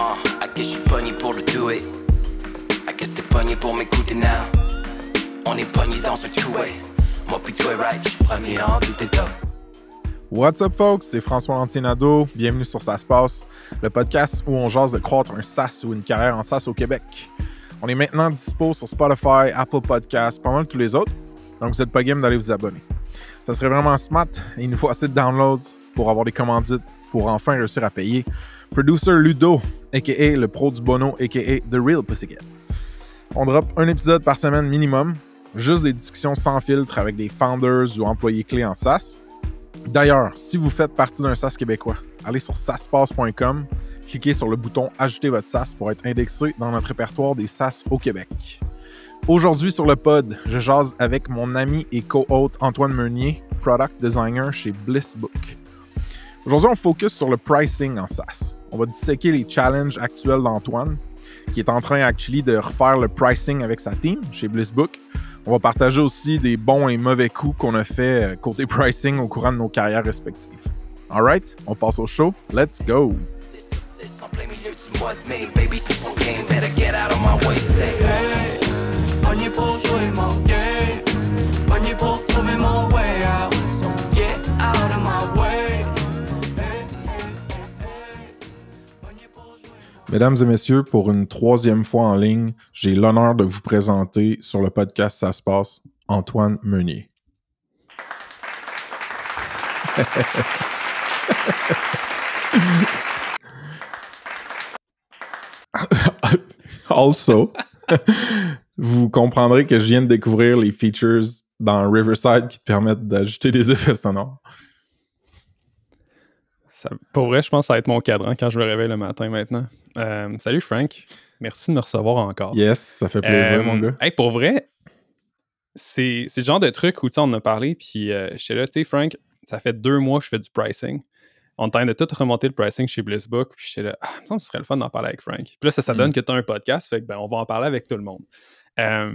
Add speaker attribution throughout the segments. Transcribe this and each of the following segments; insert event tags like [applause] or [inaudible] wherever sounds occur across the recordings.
Speaker 1: I guess do it. I guess now? Right.
Speaker 2: What's up, folks? C'est François Lantinado. Bienvenue sur Ça le podcast où on jase de croître un SaaS ou une carrière en SaaS au Québec. On est maintenant dispo sur Spotify, Apple Podcasts, pas mal tous les autres. Donc, vous n'êtes pas game d'aller vous abonner. Ça serait vraiment smart et nous faut assez de downloads pour avoir des commandites pour enfin réussir à payer. Producer Ludo, a.k.a. le pro du Bono, a.k.a. The Real Pussycat. On drop un épisode par semaine minimum, juste des discussions sans filtre avec des founders ou employés clés en SaaS. D'ailleurs, si vous faites partie d'un SaaS québécois, allez sur saspace.com, cliquez sur le bouton Ajouter votre SaaS pour être indexé dans notre répertoire des SaaS au Québec. Aujourd'hui sur le pod, je jase avec mon ami et co-hôte Antoine Meunier, product designer chez Blissbook. Aujourd'hui, on focus sur le pricing en SaaS. On va disséquer les challenges actuels d'Antoine, qui est en train actually de refaire le pricing avec sa team chez Blissbook. On va partager aussi des bons et mauvais coups qu'on a fait euh, côté pricing au courant de nos carrières respectives. Alright, on passe au show. Let's go!
Speaker 1: C'est sur 10 en plein milieu du mois de mai. Baby, c'est son game, better get out of my way. Say,
Speaker 3: Hey,
Speaker 2: Mesdames et messieurs, pour une troisième fois en ligne, j'ai l'honneur de vous présenter sur le podcast Ça se passe Antoine Meunier. [laughs] also, vous comprendrez que je viens de découvrir les features dans Riverside qui te permettent d'ajouter des effets sonores.
Speaker 4: Ça- pour vrai, je pense que ça va être mon cadran quand je me réveille le matin maintenant. Euh, salut Frank, merci de me recevoir encore.
Speaker 2: Yes, ça fait plaisir,
Speaker 4: Euh,
Speaker 2: mon gars.
Speaker 4: hey, pour vrai, c'est c'est le genre de truc où on en a parlé, puis euh, j'étais là, tu sais, Frank, ça fait deux mois que je fais du pricing. On tente de tout remonter le pricing chez Blissbook, puis j'étais là, ah, me semble que ce serait le fun d'en parler avec Frank. Puis là, ça, ça
Speaker 2: Mm.
Speaker 4: donne que tu as un podcast, fait que ben, on va en parler avec tout le monde. Euh,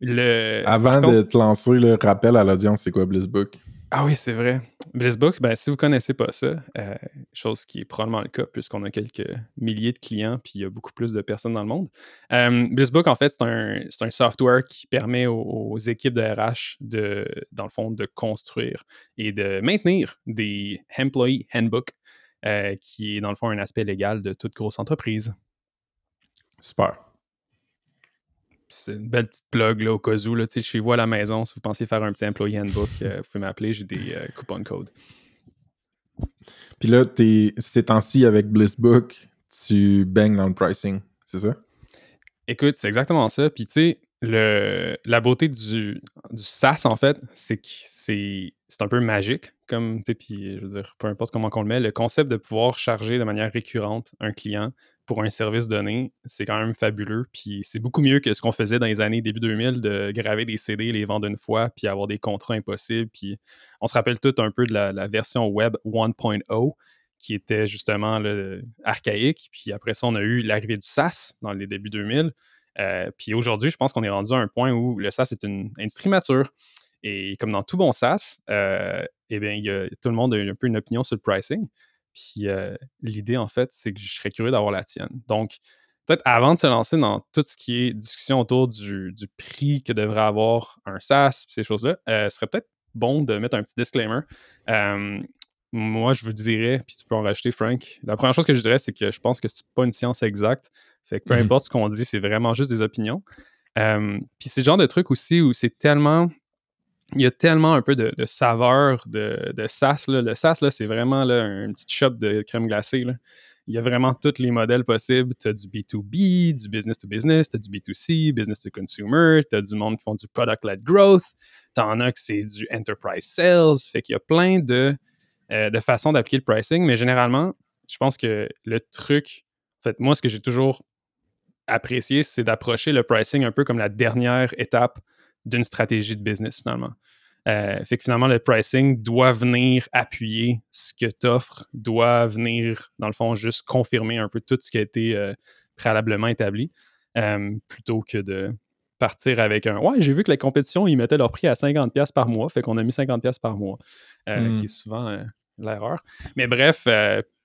Speaker 4: le,
Speaker 2: Avant de te lancer, le rappel à l'audience, c'est quoi Blissbook?
Speaker 4: Ah oui, c'est vrai. Blissbook, ben, si vous ne connaissez pas ça, euh, chose qui est probablement le cas puisqu'on a quelques milliers de clients puis il y a beaucoup plus de personnes dans le monde. Euh, Blissbook, en fait, c'est un, c'est un software qui permet aux, aux équipes de RH de, dans le fond, de construire et de maintenir des Employee Handbook, euh, qui est dans le fond un aspect légal de toute grosse entreprise.
Speaker 2: Super.
Speaker 4: C'est une belle petite plug là, au cas où, là, chez vous à la maison, si vous pensez faire un petit Employee Handbook, euh, vous pouvez m'appeler, j'ai des euh, coupons codes.
Speaker 2: Puis là, t'es, ces temps-ci, avec Blissbook, tu baignes dans le pricing, c'est ça?
Speaker 4: Écoute, c'est exactement ça. Puis tu sais, le, la beauté du, du SaaS, en fait, c'est que c'est, c'est un peu magique. Comme, tu sais, puis je veux dire, peu importe comment on le met, le concept de pouvoir charger de manière récurrente un client pour un service donné, c'est quand même fabuleux. Puis c'est beaucoup mieux que ce qu'on faisait dans les années début 2000 de graver des CD, les vendre une fois, puis avoir des contrats impossibles. Puis on se rappelle tout un peu de la, version web 1.0 qui était justement archaïque. Puis après ça, on a eu l'arrivée du SaaS dans les débuts 2000. Euh, puis aujourd'hui, je pense qu'on est rendu à un point où le SaaS est une industrie mature. Et comme dans tout bon SaaS, euh, eh bien, tout le monde a un peu une opinion sur le pricing. Puis euh, l'idée, en fait, c'est que je serais curieux d'avoir la tienne. Donc, peut-être avant de se lancer dans tout ce qui est discussion autour du, du prix que devrait avoir un SaaS, puis ces choses-là, euh, ce serait peut-être bon de mettre un petit disclaimer. Euh, moi, je vous dirais, puis tu peux en rajouter, Frank. La première chose que je dirais, c'est que je pense que c'est pas une science exacte. Fait que peu
Speaker 2: Mhm.
Speaker 4: importe ce qu'on dit, c'est vraiment juste des opinions. Puis c'est le genre de truc aussi où c'est tellement. Il y a tellement un peu de, saveur de, de SaaS. Là. Le SaaS, là, c'est vraiment un petit shop de crème glacée. Il y a vraiment tous les modèles possibles. Tu as du B2B, du business to business, tu as du B2C, business to consumer, tu as du monde qui font du product-led growth, tu en as que c'est du enterprise sales. Fait qu'il y a plein de, euh, de façons d'appliquer le pricing, mais généralement, je pense que le truc, en fait, moi, ce que j'ai toujours apprécié, c'est d'approcher le pricing un peu comme la dernière étape d'une stratégie de business, finalement. Euh, fait que finalement, le pricing doit venir appuyer ce que tu offres, doit venir, dans le fond, juste confirmer un peu tout ce qui a été euh, préalablement établi, euh, plutôt que de partir avec un Ouais, j'ai vu que la compétition, ils mettaient leur prix à 50$ par mois, fait qu'on a mis 50$ par mois, euh,
Speaker 2: Mm.
Speaker 4: qui est souvent l'erreur. Mais bref,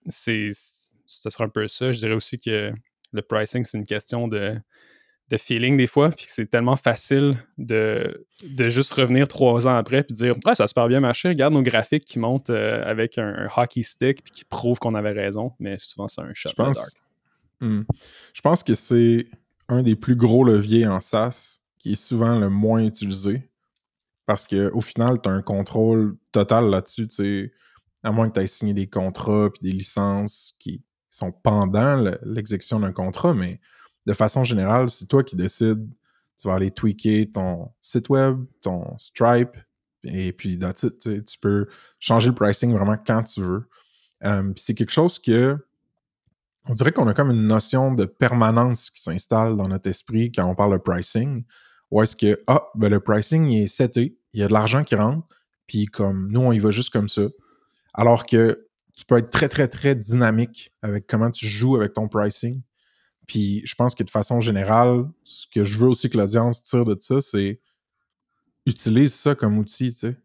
Speaker 4: c'est ce sera un peu ça. Je dirais aussi que le pricing, c'est une question de, de feeling des fois, puis que c'est tellement facile de, de juste revenir trois ans après puis dire Ouais, ça a super bien marché, regarde nos graphiques qui montent euh, avec un, un hockey stick puis qui prouvent qu'on avait raison, mais souvent c'est un shot
Speaker 2: Je pense,
Speaker 4: dark.
Speaker 2: Hmm. je pense que c'est un des plus gros leviers en SaaS qui est souvent le moins utilisé. Parce qu'au final, tu as un contrôle total là-dessus. tu sais, À moins que tu aies signé des contrats puis des licences qui sont pendant le- l'exécution d'un contrat, mais de façon générale, c'est toi qui décides. Tu vas aller tweaker ton site web, ton Stripe, et puis that's tu peux changer le pricing vraiment quand tu veux. Euh, c'est quelque chose que on dirait qu'on a comme une notion de permanence qui s'installe dans notre esprit quand on parle de pricing. Ou est-ce que, ah, ben le pricing est seté, il y a de l'argent qui rentre, puis comme nous, on y va juste comme ça. Alors que tu peux être très, très, très dynamique avec comment tu joues avec ton pricing. Puis je pense que de façon générale, ce que je veux aussi que l'audience tire de ça, c'est utilise ça comme outil, tu.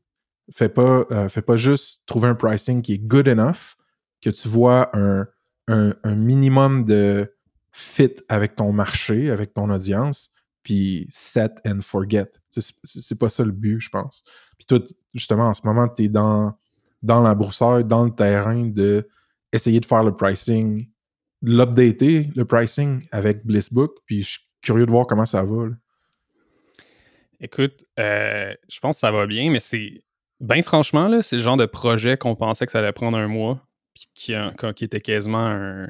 Speaker 2: Fais pas, euh, fais pas juste trouver un pricing qui est good enough, que tu vois un, un, minimum de fit avec ton marché, avec ton audience, puis set and forget. C'est pas ça le but, je pense. Puis toi, justement, en ce moment, tu es dans, dans la broussaille, dans le terrain de essayer de faire le pricing, l'updater, le pricing avec Blissbook, puis je suis curieux de voir comment ça va.
Speaker 4: Écoute, euh, je pense que ça va bien, mais c'est. Ben franchement, c'est le genre de projet qu'on pensait que ça allait prendre un mois, puis qui, qui était quasiment un,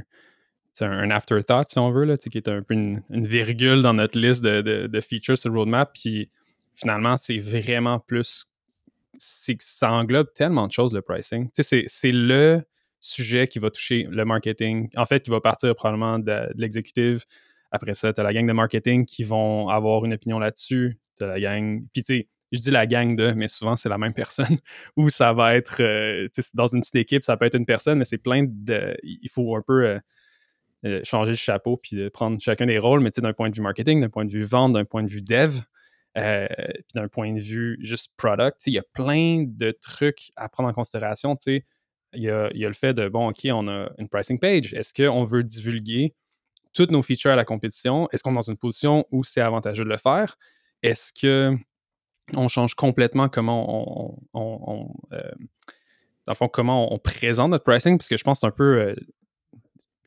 Speaker 4: un afterthought, si on veut, là, qui était un peu une, virgule dans notre liste de, de- de features sur le roadmap. Puis finalement, c'est vraiment plus. ça englobe tellement de choses, le pricing. C'est le sujet qui va toucher le marketing. En fait, qui va partir probablement de, de l'exécutive. Après ça, tu as la gang de marketing qui vont avoir une opinion là-dessus. Tu la gang. Puis, tu sais, je dis la gang de, mais souvent, c'est la même personne. [laughs] Ou ça va être. euh, dans une petite équipe, ça peut être une personne, mais c'est plein de. Il faut un peu. euh, euh, changer le chapeau puis de prendre chacun des rôles, mais tu sais, d'un point de vue marketing, d'un point de vue vente, d'un point de vue dev, puis d'un point de vue juste product, il y a plein de trucs à prendre en considération. tu sais. Il y a, il y a le fait de, bon, OK, on a une pricing page. Est-ce qu'on veut divulguer toutes nos features à la compétition? Est-ce qu'on est dans une position où c'est avantageux de le faire? Est-ce que on change complètement comment on, on- on, euh, dans le fond, comment on présente notre pricing? Parce que je pense que c'est un peu euh,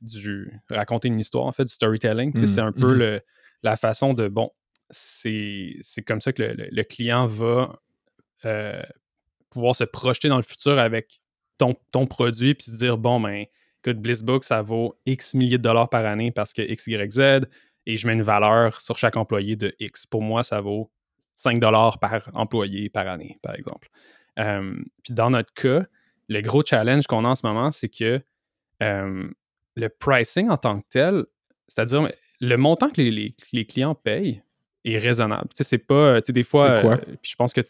Speaker 4: du raconter une histoire, en fait, du storytelling. Tu sais,
Speaker 2: Mm,
Speaker 4: C'est un peu le- la façon de, bon, c'est c'est comme ça que le, le- le client va euh, pouvoir se projeter dans le futur avec ton, ton produit puis se dire, bon, ben, écoute, Blissbook, ça vaut X milliers de dollars par année parce que X, Y, Z, et je mets une valeur sur chaque employé de X. Pour moi, ça vaut 5 dollars par employé par année, par exemple. Euh, puis dans notre cas, le gros challenge qu'on a en ce moment, c'est que euh, le pricing en tant que tel, c'est-à-dire le montant que les, les- les clients payent est raisonnable. Tu sais, c'est pas, tu sais, des fois, euh, puis je pense que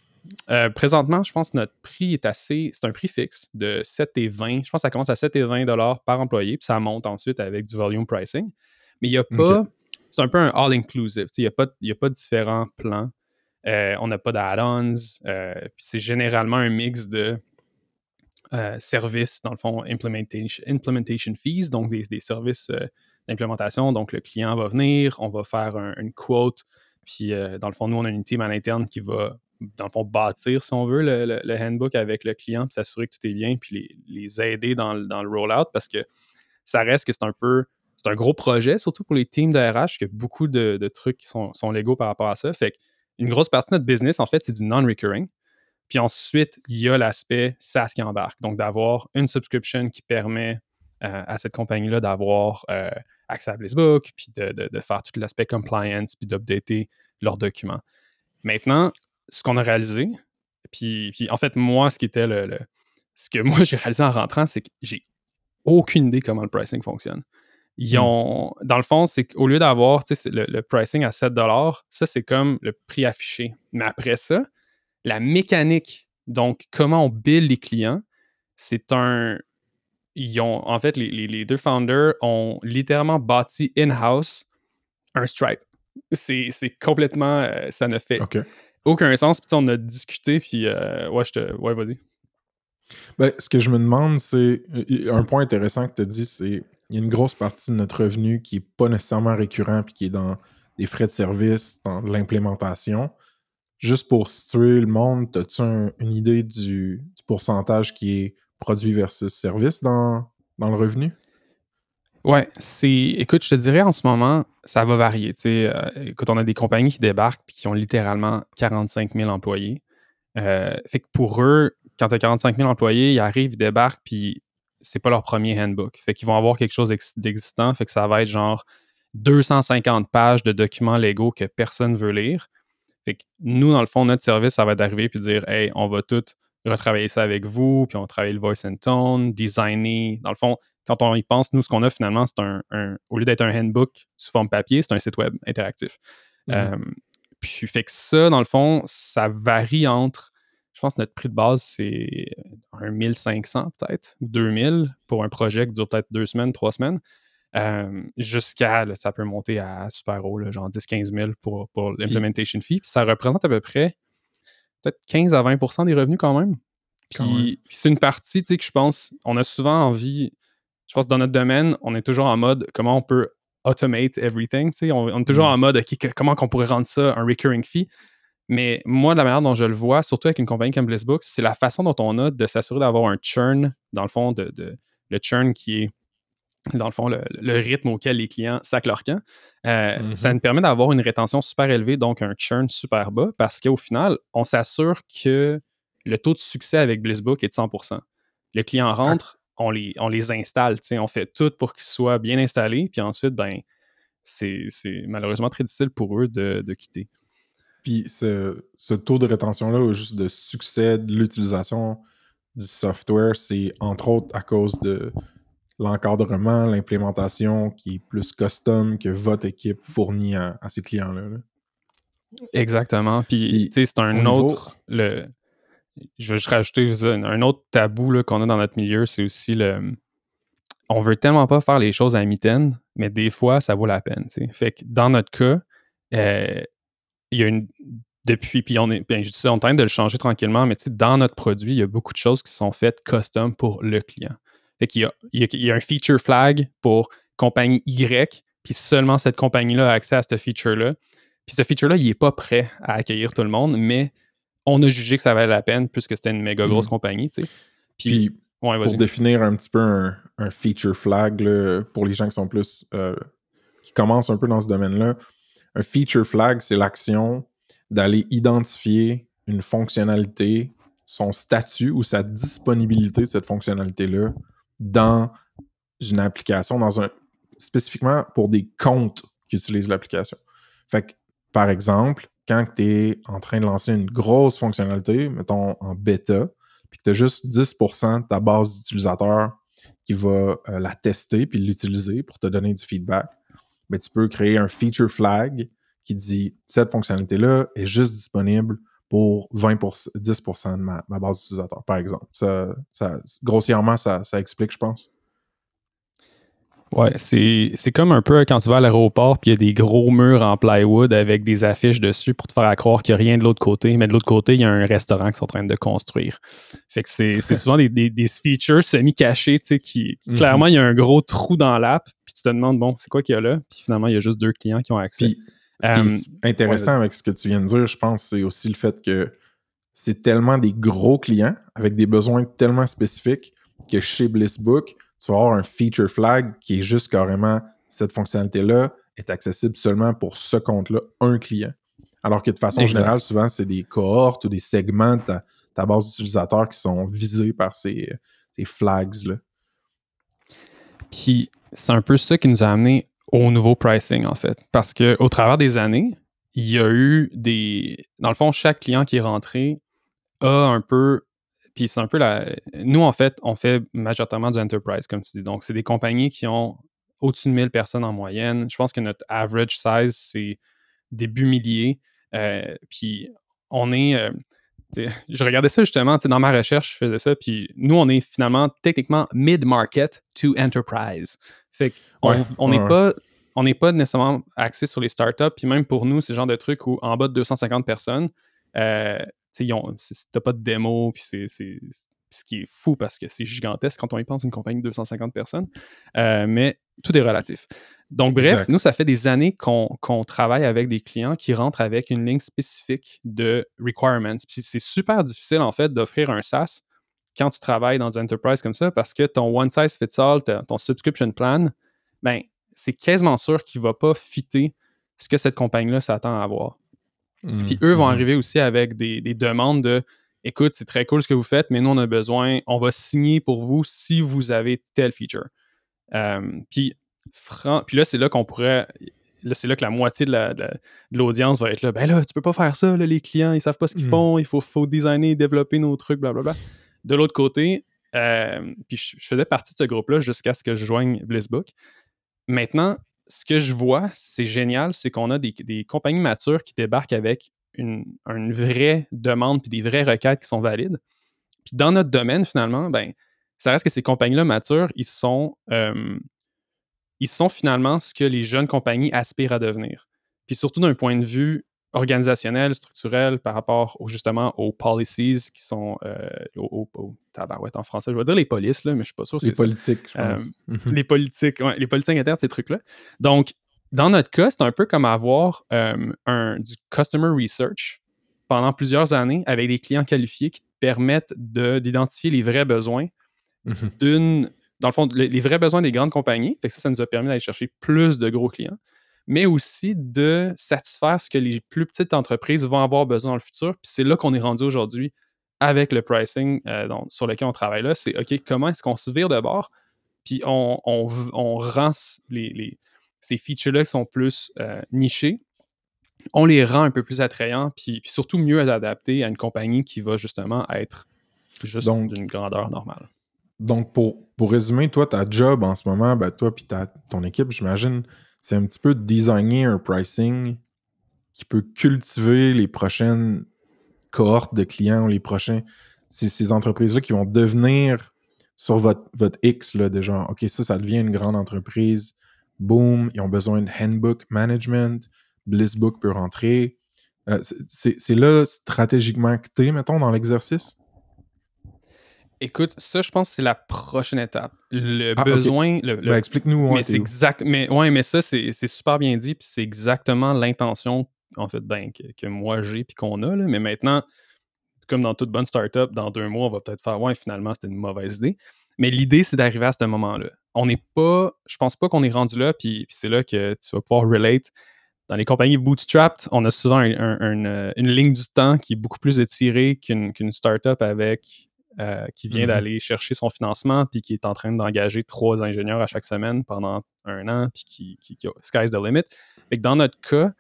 Speaker 4: euh, présentement, je pense que notre prix est assez, c'est un prix fixe de 7 et 20. Je pense que ça commence à 7 et 20 dollars par employé, puis ça monte ensuite avec du volume pricing. Mais il n'y a pas, c'est un peu un all-inclusive. Il n'y a, pas- y a pas différents plans. Euh, on n'a pas d'add-ons. euh, puis c'est généralement un mix de euh, services, dans le fond, implementation, implementation fees, donc des, des services d'implémentation. Donc, le client va venir, on va faire un- une quote, puis euh, dans le fond, nous, on a une team à l'interne qui va, dans le fond, bâtir, si on veut, le, le- handbook avec le client, puis s'assurer que tout est bien, puis les, les aider dans, dans le rollout, parce que ça reste que c'est un peu, c'est un gros projet, surtout pour les teams de RH, que beaucoup de, de trucs qui sont, sont légaux par rapport à ça. Fait une grosse partie de notre business, en fait, c'est du non-recurring. Puis ensuite, il y a l'aspect SaaS qui embarque. Donc, d'avoir une subscription qui permet euh, à cette compagnie-là d'avoir euh, accès à Blissbook, puis de, de- de faire tout l'aspect compliance, puis d'updater leurs documents. Maintenant, ce qu'on a réalisé, puis, puis en fait, moi, ce qui était le, le- ce que [laughs] moi j'ai réalisé en rentrant, c'est que j'ai aucune idée comment le pricing fonctionne. Ils
Speaker 2: Hmm.
Speaker 4: ont, dans le fond, c'est qu'au lieu d'avoir le, le pricing à 7 ça, c'est comme le prix affiché. Mais après ça, la mécanique, donc comment on bill les clients, c'est un. Ils ont, en fait, les, les- les deux founders ont littéralement bâti in-house un Stripe. C'est complètement. euh, ça ne fait. Aucun sens. Puis on a discuté, puis euh, ouais, vas-y.
Speaker 2: Ben, ce que je me demande, c'est. euh, Un point intéressant que tu as dit, c'est il y a une grosse partie de notre revenu qui n'est pas nécessairement récurrent puis qui est dans des frais de service, dans l'implémentation. Juste pour situer le monde, as-tu un- une idée du, du pourcentage qui est produit versus service dans, dans le revenu?
Speaker 4: Ouais, c'est. Écoute, je te dirais en ce moment, ça va varier. euh, on a des compagnies qui débarquent puis qui ont littéralement 45 000 employés. Euh, fait que pour eux, quand tu as 45 000 employés, ils arrivent, ils débarquent, puis c'est pas leur premier handbook. Fait qu'ils vont avoir quelque chose ex- d'existant. Fait que ça va être genre 250 pages de documents légaux que personne veut lire. Fait que nous, dans le fond, notre service, ça va d'arriver puis dire Hey, on va tout retravailler ça avec vous, puis on travaille le voice and tone, designer. Dans le fond, quand on y pense, nous, ce qu'on a finalement, c'est un, un- au lieu d'être un handbook sous forme papier, c'est un site web interactif.
Speaker 2: Mhm.
Speaker 4: Euh, puis fait que ça, dans le fond, ça varie entre, je pense que notre prix de base, c'est un 1500 peut-être, ou 2000 pour un projet qui dure peut-être deux semaines, trois semaines, euh, jusqu'à, ça peut monter à super haut, là, genre 10-15 000 pour, pour l'implementation fee. Puis ça représente à peu près peut-être 15 à 20% des revenus quand même.
Speaker 2: Quand même.
Speaker 4: Puis, puis c'est une partie, tu sais, que je pense, on a souvent envie, je pense dans notre domaine, on est toujours en mode comment on peut automate everything, on, on est toujours
Speaker 2: Mm.
Speaker 4: en mode que- comment qu'on pourrait rendre ça un recurring fee. Mais moi, de la manière dont je le vois, surtout avec une compagnie comme Blissbook, c'est la façon dont on a de s'assurer d'avoir un churn, dans le fond, de, de- le churn qui est, dans le fond, le, le rythme auquel les clients sacent leur camp. Euh. Ça nous permet d'avoir une rétention super élevée, donc un churn super bas, parce qu'au final, on s'assure que le taux de succès avec Blissbook est de 100% Les clients rentrent, on les, on les installe, tu sais, on fait tout pour qu'ils soient bien installés, puis ensuite, ben, c'est malheureusement très difficile pour eux de, de quitter.
Speaker 2: Puis ce, ce taux de rétention-là, ou juste de succès de l'utilisation du software, c'est entre autres à cause de l'encadrement, l'implémentation qui est plus custom que votre équipe fournit à, à ces clients-là. là.
Speaker 4: Exactement. Puis, c'est un
Speaker 2: niveau-
Speaker 4: autre. Le, je vais juste rajouter un autre tabou qu'on a dans notre milieu, c'est aussi le. On veut tellement pas faire les choses à mitaine, mais des fois, ça vaut la peine. dans notre cas, euh, il y a une. Depuis, puis on est. Bien, je ça, on tente de le changer tranquillement, mais dans notre produit, il y a beaucoup de choses qui sont faites custom pour le client. Fait qu'il il y a- y a un feature flag pour compagnie Y, puis seulement cette compagnie-là a accès à ce feature-là. Puis ce feature-là, il n'est pas prêt à accueillir tout le monde, mais on a jugé que ça valait la peine puisque c'était une méga grosse
Speaker 2: Mhm.
Speaker 4: compagnie, tu sais. Puis,
Speaker 2: Puis
Speaker 4: ouais,
Speaker 2: pour définir un petit peu un, un feature flag là, pour les gens qui sont plus euh, qui commencent un peu dans ce domaine-là, un feature flag, c'est l'action d'aller identifier une fonctionnalité, son statut ou sa disponibilité de cette fonctionnalité-là dans une application, dans un spécifiquement pour des comptes qui utilisent l'application. Fait que, par exemple, quand tu es en train de lancer une grosse fonctionnalité, mettons en bêta, puis que tu as juste 10% de ta base d'utilisateurs qui va euh, la tester puis l'utiliser pour te donner du feedback, ben, tu peux créer un feature flag qui dit cette fonctionnalité-là est juste disponible pour 20%, 10% de ma, base d'utilisateurs, par exemple. Ça, ça- grossièrement, ça explique, je pense.
Speaker 4: Ouais, c'est comme un peu quand tu vas à l'aéroport puis il y a des gros murs en plywood avec des affiches dessus pour te faire à croire qu'il n'y a rien de l'autre côté, mais de l'autre côté, il y a un restaurant qu'ils sont en train de construire. Fait que c'est [laughs] souvent des, des, des features semi-cachés, tu sais, qui,
Speaker 2: Mhm.
Speaker 4: clairement, il y a un gros trou dans l'app, puis tu te demandes, bon, c'est quoi qu'il y a là? Puis finalement, il y a juste deux clients qui ont accès.
Speaker 2: Puis, ce qui
Speaker 4: Euh,
Speaker 2: est intéressant avec ce que tu viens de dire, je pense, c'est aussi le fait que c'est tellement des gros clients avec des besoins tellement spécifiques que chez Blissbook, tu vas avoir un feature flag qui est juste carrément cette fonctionnalité-là est accessible seulement pour ce compte-là, un client. Alors que de façon
Speaker 4: Exact.
Speaker 2: générale, souvent, c'est des cohortes ou des segments de ta, ta base d'utilisateurs qui sont visés par ces, ces flags-là.
Speaker 4: Puis c'est un peu ça qui nous a amené au nouveau pricing, en fait. Parce qu'au travers des années, il y a eu des. Dans le fond, chaque client qui est rentré a un peu. Puis c'est un peu la. Nous, en fait, on fait majoritairement du enterprise, comme tu dis. Donc, c'est des compagnies qui ont au-dessus de 1000 personnes en moyenne. Je pense que notre average size, c'est début milliers. Euh, puis on est. euh, [laughs] je regardais ça justement, tu sais, dans ma recherche, je faisais ça, puis nous, on est finalement techniquement mid-market to enterprise. Fait qu'on
Speaker 2: Ouais,
Speaker 4: on n'est
Speaker 2: ouais,
Speaker 4: pas, on n'est pas nécessairement axé sur les startups, puis même pour nous, c'est le genre de truc où en bas de 250 personnes, euh, tu t'as pas de démo, puis c'est, ce qui est fou parce que c'est gigantesque quand on y pense une compagnie de 250 personnes. Euh, mais tout est relatif. Donc, bref,
Speaker 2: Exact.
Speaker 4: nous, ça fait des années qu'on travaille avec des clients qui rentrent avec une ligne spécifique de requirements. Puis c'est super difficile, en fait, d'offrir un SaaS quand tu travailles dans une enterprise comme ça parce que ton one size fits all, ton subscription plan, ben, c'est quasiment sûr qu'il ne va pas fitter ce que cette compagnie-là s'attend à avoir.
Speaker 2: Mm.
Speaker 4: Puis eux vont
Speaker 2: Mhm.
Speaker 4: arriver aussi avec des, des demandes de écoute, c'est très cool ce que vous faites, mais nous, on a besoin, on va signer pour vous si vous avez tel feature. Euh, puis, fran- puis là, c'est là qu'on pourrait. Là, c'est là que la moitié de la- de la- de l'audience va être là. Ben là, tu peux pas faire ça, là, les clients, ils savent pas ce qu'ils
Speaker 2: Mm.
Speaker 4: font, il faut, faut designer, développer nos trucs, blablabla. De l'autre côté, euh, puis je, je faisais partie de ce groupe-là jusqu'à ce que je joigne Blissbook. Maintenant, ce que je vois, c'est génial, c'est qu'on a des, compagnies matures qui débarquent avec une, une vraie demande puis des vraies requêtes qui sont valides. Puis dans notre domaine, finalement, ben, ça reste que ces compagnies-là matures, ils sont, euh, ils sont finalement ce que les jeunes compagnies aspirent à devenir. Puis surtout d'un point de vue organisationnel, structurel, par rapport au- justement aux policies qui sont euh, au, au- tabarouette en français. Je vais dire les polices, là, mais je suis pas sûr.
Speaker 2: Les politiques, je pense. Mhm.
Speaker 4: les politiques, ouais, les politiques internes, ces trucs-là. Donc, dans notre cas, c'est un peu comme avoir euh, un, du customer research pendant plusieurs années avec des clients qualifiés qui te permettent de- d'identifier les vrais besoins
Speaker 2: Mhm.
Speaker 4: d'une. Dans le fond, les, les vrais besoins des grandes compagnies. Fait que ça, ça nous a permis d'aller chercher plus de gros clients, mais aussi de satisfaire ce que les plus petites entreprises vont avoir besoin dans le futur. Puis c'est là qu'on est rendu aujourd'hui avec le pricing euh, sur lequel on travaille là. C'est OK, comment est-ce qu'on se vire de bord? Puis on, on on rend s- les, les- ces features-là qui sont plus euh, nichés, on les rend un peu plus attrayants, puis, puis surtout mieux adaptés à une compagnie qui va justement être juste d'une grandeur normale.
Speaker 2: Donc, pour, pour résumer, toi, ta job en ce moment, ben, toi puis ton équipe, j'imagine, c'est un petit peu de designer un pricing qui peut cultiver les prochaines cohortes de clients, les prochains. C'est ces entreprises-là qui vont devenir sur votre, votre X, là, de genre, OK, ça, ça devient une grande entreprise. Boom, ils ont besoin de handbook management. Blissbook peut rentrer. Euh, c'est- là, stratégiquement, que tu mettons, dans l'exercice?
Speaker 4: Écoute, ça, je pense que c'est la prochaine étape. Le
Speaker 2: Ah,
Speaker 4: besoin, le, le-
Speaker 2: Ben, explique-nous. ouais,
Speaker 4: mais c'est exact. Mais ouais, mais ça, c'est c'est super bien dit, puis c'est exactement l'intention, en fait, ben, que, que moi j'ai puis qu'on a. Là. Mais maintenant, comme dans toute bonne startup, dans deux mois, on va peut-être faire Ouais, finalement, c'était une mauvaise idée. Mais l'idée, c'est d'arriver à ce moment-là. On n'est pas. Je pense pas qu'on est rendu là, puis, puis c'est là que tu vas pouvoir relate. Dans les compagnies bootstrapped, on a souvent un- un- un, euh, une ligne du temps qui est beaucoup plus étirée qu'une qu'une startup avec euh, qui vient
Speaker 2: Mhm.
Speaker 4: d'aller chercher son financement puis qui est en train d'engager trois ingénieurs à chaque semaine pendant un an puis qui, qui, qui- sky's the limit. Fait que dans notre cas,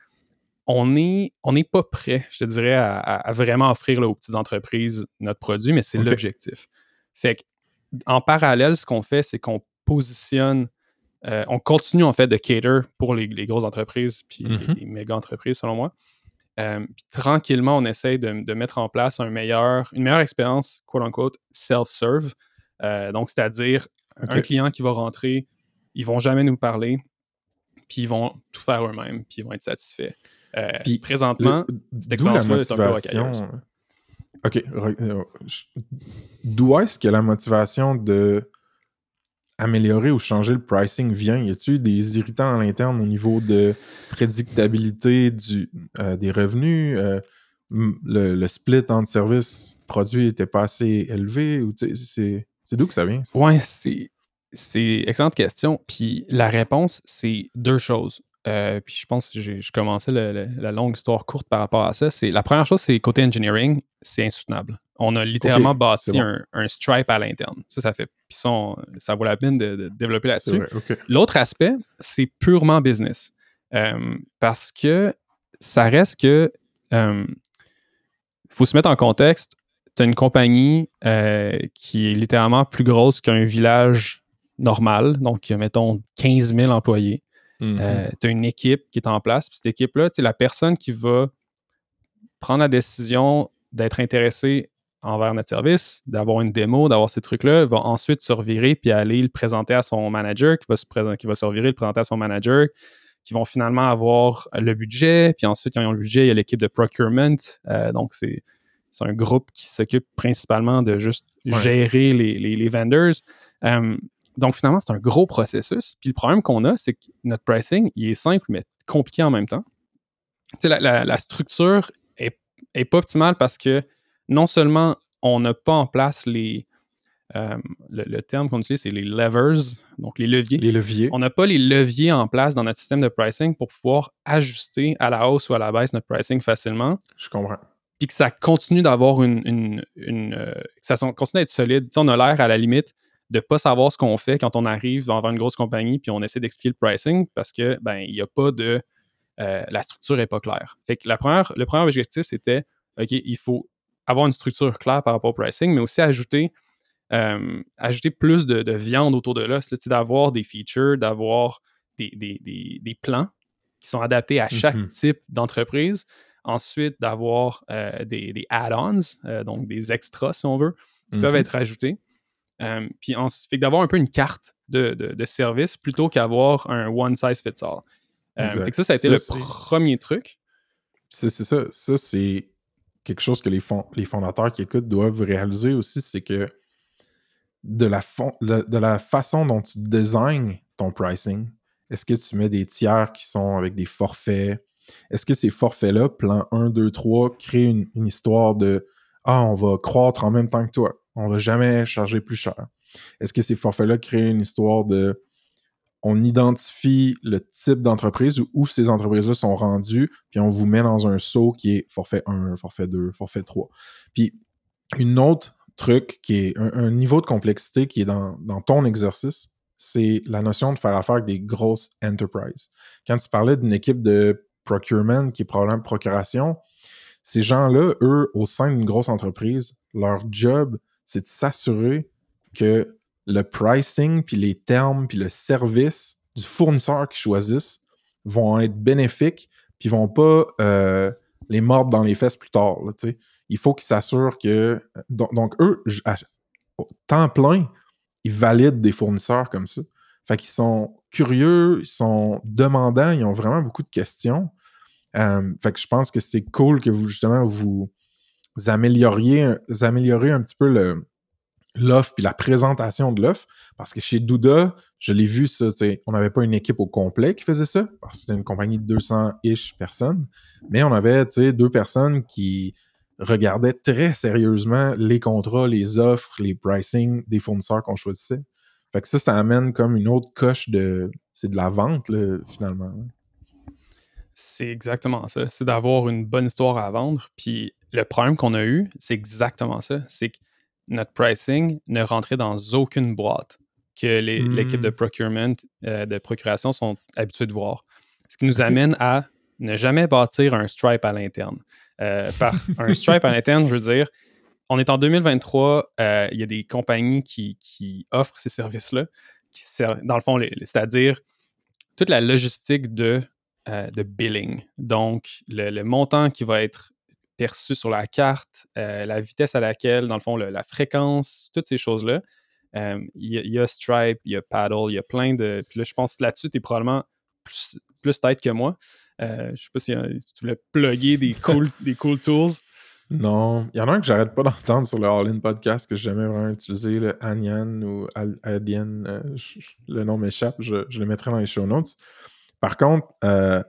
Speaker 4: on n'est on pas prêt, je te dirais, à, vraiment offrir là, aux petites entreprises notre produit, mais c'est l'objectif. Fait que, en parallèle, ce qu'on fait, c'est qu'on positionne, euh, on continue en fait de cater pour les, les grosses entreprises puis les, les méga entreprises, selon moi. Euh, puis tranquillement, on essaye de, de mettre en place un meilleur, une meilleure expérience, quote unquote, self-serve. Euh, donc, c'est-à-dire un client qui va rentrer, ils vont jamais nous parler, puis ils vont tout faire eux-mêmes, puis ils vont être satisfaits. Euh,
Speaker 2: Puis
Speaker 4: présentement,
Speaker 2: Le-
Speaker 4: cette expérience-là est un peu rocailleuse.
Speaker 2: OK. euh, D'où est-ce que la motivation de améliorer ou changer le pricing vient? Y a-t-il des irritants à l'interne au niveau de prédictabilité du, euh, des revenus? Euh, le, split entre services produits était pas assez élevé? C'est, d'où que ça vient?
Speaker 4: Ouais, c'est c'est excellente question. Puis la réponse, c'est deux choses. Euh, puis je pense que j'ai- je commençais le- le- la longue histoire courte par rapport à ça. C'est la première chose, c'est côté engineering, c'est insoutenable. On a littéralement bâti
Speaker 2: bon.
Speaker 4: un, un stripe à l'interne. Ça, ça fait. Puis ça, on- ça vaut la peine de, de développer là-dessus. L'autre aspect, c'est purement business. Euh, parce que ça reste que. Il faut se mettre en contexte. Tu as une compagnie euh, qui est littéralement plus grosse qu'un village normal, donc mettons, 15 000 employés.
Speaker 2: Mhm.
Speaker 4: tu as une équipe qui est en place. Puis cette équipe-là, c'est la personne qui va prendre la décision d'être intéressée envers notre service, d'avoir une démo, d'avoir ces trucs-là, va ensuite se revirer puis aller le présenter à son manager, qui va se, présenter, qui va se revirer, le présenter à son manager, qui vont finalement avoir le budget. Puis ensuite, quand ils ont le budget, il y a l'équipe de procurement. Euh, donc, c'est c'est un groupe qui s'occupe principalement de juste
Speaker 2: Ouais.
Speaker 4: gérer les, les- les vendors. Euh, donc, finalement, c'est un gros processus. Puis le problème qu'on a, c'est que notre pricing, il est simple, mais compliqué en même temps. Tu sais, la, la- la structure est, est pas optimale parce que non seulement on n'a pas en place les. euh, le, le terme qu'on utilise, c'est les levers, donc les leviers.
Speaker 2: Les leviers.
Speaker 4: On n'a pas les leviers en place dans notre système de pricing pour pouvoir ajuster à la hausse ou à la baisse notre pricing facilement
Speaker 2: Je comprends.
Speaker 4: puis que ça continue d'avoir une. une, une, euh, que ça continue d'être solide. Tu sais, on a l'air à la limite de pas savoir ce qu'on fait quand on arrive devant une grosse compagnie puis on essaie d'expliquer le pricing parce que ben il n'y a pas de. euh, la structure n'est pas claire. Fait que la première, le premier objectif, c'était OK, il faut avoir une structure claire par rapport au pricing, mais aussi ajouter, euh, ajouter plus de, de viande autour de l'os, d'avoir des features, d'avoir des, des- des- des plans qui sont adaptés à chaque
Speaker 2: Mhm.
Speaker 4: type d'entreprise. Ensuite, d'avoir euh, des, add-ons, donc des extras, si on veut, qui peuvent
Speaker 2: Mhm.
Speaker 4: être ajoutés. Euh, puis ensuite, fait que d'avoir un peu une carte de, de, de service plutôt qu'avoir un one size fits all. Euh, fait que ça, ça a été
Speaker 2: Ça,
Speaker 4: le premier truc.
Speaker 2: C'est ça. Ça, c'est quelque chose que les, fon- les fondateurs qui écoutent doivent réaliser aussi, c'est que de la, de façon dont tu designes ton pricing, est-ce que tu mets des tiers qui sont avec des forfaits? Est-ce que ces forfaits-là, plan 1, 2, 3, créent une, une histoire de Ah, on va croître en même temps que toi, on va jamais charger plus cher? Est-ce que ces forfaits-là créent une histoire de on identifie le type d'entreprise où, où ces entreprises-là sont rendues, puis on vous met dans un saut qui est forfait 1, forfait 2, forfait 3. Puis, une autre truc qui est un, un niveau de complexité qui est dans, dans ton exercice, c'est la notion de faire affaire avec des grosses enterprises. Quand tu parlais d'une équipe de procurement qui est probablement procuration, ces gens-là, eux, au sein d'une grosse entreprise, leur job, c'est de s'assurer que le pricing, puis les termes, puis le service du fournisseur qu'ils choisissent vont être bénéfiques, puis vont pas euh, les mordre dans les fesses plus tard. Il faut qu'ils s'assurent que. Donc, eux, à- temps plein, ils valident des fournisseurs comme ça. Fait qu'ils sont curieux, ils sont demandants, ils ont vraiment beaucoup de questions. Euh, fait que je pense que c'est cool que vous, justement, vous amélioriez, vous améliorez un petit peu le, l'offre puis la présentation de l'offre. Parce que chez Douda, je l'ai vu ça, on n'avait pas une équipe au complet qui faisait ça, parce que c'était une compagnie de 200-ish personnes, mais on avait deux personnes qui regardaient très sérieusement les contrats, les offres, les pricing des fournisseurs qu'on choisissait. Fait que ça, ça amène comme une autre coche de. C'est de la vente, finalement.
Speaker 4: C'est exactement ça. C'est d'avoir une bonne histoire à vendre. Puis le problème qu'on a eu, c'est exactement ça. C'est que notre pricing ne rentrait dans aucune boîte que
Speaker 2: Hmm.
Speaker 4: l'équipe de procurement, euh, de procuration sont habitués de voir. Ce qui nous amène à ne jamais bâtir un Stripe à l'interne. Euh, par [laughs] un Stripe à l'interne, je veux dire, on est en 2023, euh, il y a des compagnies qui, qui offrent ces services-là, qui dans le fond, c'est-à-dire toute la logistique de, de billing. Donc, le, le montant qui va être perçu sur la carte, euh, la vitesse à laquelle, dans le fond, le- la fréquence, toutes ces choses-là. Euh, Il y, a- il y a Stripe, il y a Paddle, il y a plein de. Puis là, je pense que là-dessus, tu es probablement plus, plus tête que moi. Euh, je sais pas si, euh, si tu voulais plugger des cool, [laughs] des cool tools.
Speaker 2: Non, il y en a un que j'arrête pas [laughs] d'entendre sur le All-In podcast que j'ai jamais vraiment utilisé, le Anyan ou Adian, euh, le nom m'échappe, je, je le mettrai dans les show notes. Par contre, euh,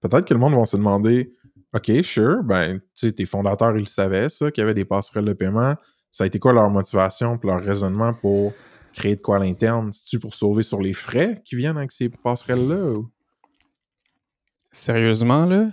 Speaker 2: peut-être que le monde va se demander OK, sure, ben, tu sais, tes fondateurs, ils le savaient, ça, qu'il y avait des passerelles de paiement. Ça a été quoi leur motivation et leur raisonnement pour créer de quoi à l'interne? C'est-tu pour sauver sur les frais qui viennent avec ces passerelles-là? ou-
Speaker 4: Sérieusement, là,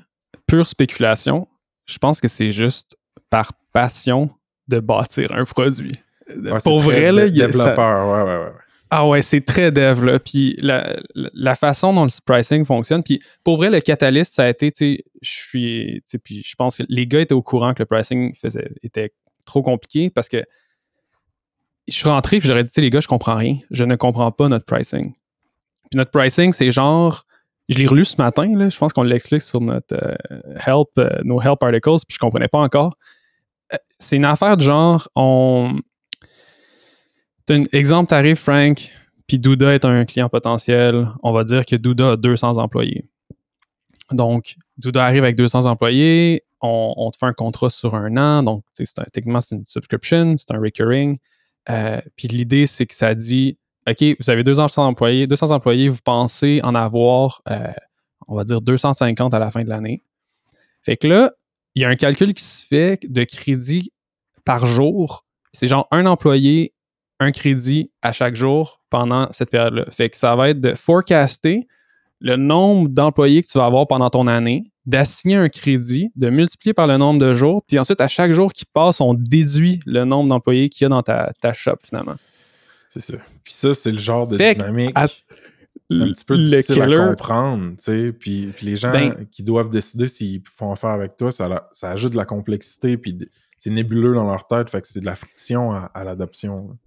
Speaker 4: pure spéculation, je pense que c'est juste par passion de bâtir un produit.
Speaker 2: Ouais, c'est
Speaker 4: Pour vrai, là, il y a- ça-
Speaker 2: développeur, ouais, ouais, ouais.
Speaker 4: Ah ouais, c'est très dev, là. Puis la, la- façon dont le pricing fonctionne, puis pour vrai, le catalyste, ça a été, tu sais, je suis, puis je pense que les gars étaient au courant que le pricing faisait, était trop compliqué parce que je suis rentré puis j'aurais dit, les gars, je comprends rien. Je ne comprends pas notre pricing. Puis notre pricing, c'est genre, je l'ai relu ce matin, là, je pense qu'on l'explique sur notre euh, help, euh, nos help articles, puis je comprenais pas encore. Euh, c'est une affaire de genre, on, un exemple, t'arrives, Frank, puis Douda est un client potentiel. On va dire que Douda a 200 employés. Donc, Douda arrive avec 200 employés. On, te fait un contrat sur un an. Donc, techniquement, c'est une subscription, c'est un recurring. Euh, puis l'idée, c'est que ça dit OK, vous avez 200 employés, 200 employés, vous pensez en avoir, euh, on va dire 250 à la fin de l'année. Fait que là, il y a un calcul qui se fait de crédit par jour. C'est genre un employé, un crédit à chaque jour pendant cette période-là. Fait que ça va être de forecaster le nombre d'employés que tu vas avoir pendant ton année, d'assigner un crédit, de multiplier par le nombre de jours, puis ensuite, à chaque jour qui passe, on déduit le nombre d'employés qu'il y a dans ta, ta shop, finalement.
Speaker 2: C'est ça. Puis ça, c'est le genre de
Speaker 4: Fait
Speaker 2: dynamique
Speaker 4: à-
Speaker 2: un petit peu
Speaker 4: le
Speaker 2: difficile à comprendre, tu sais. Puis, puis les gens
Speaker 4: Ben-
Speaker 2: qui doivent décider s'ils font affaire avec toi, ça, la- ça ajoute de la complexité, puis c'est nébuleux dans leur tête, fait que c'est de la friction à, à l'adoption.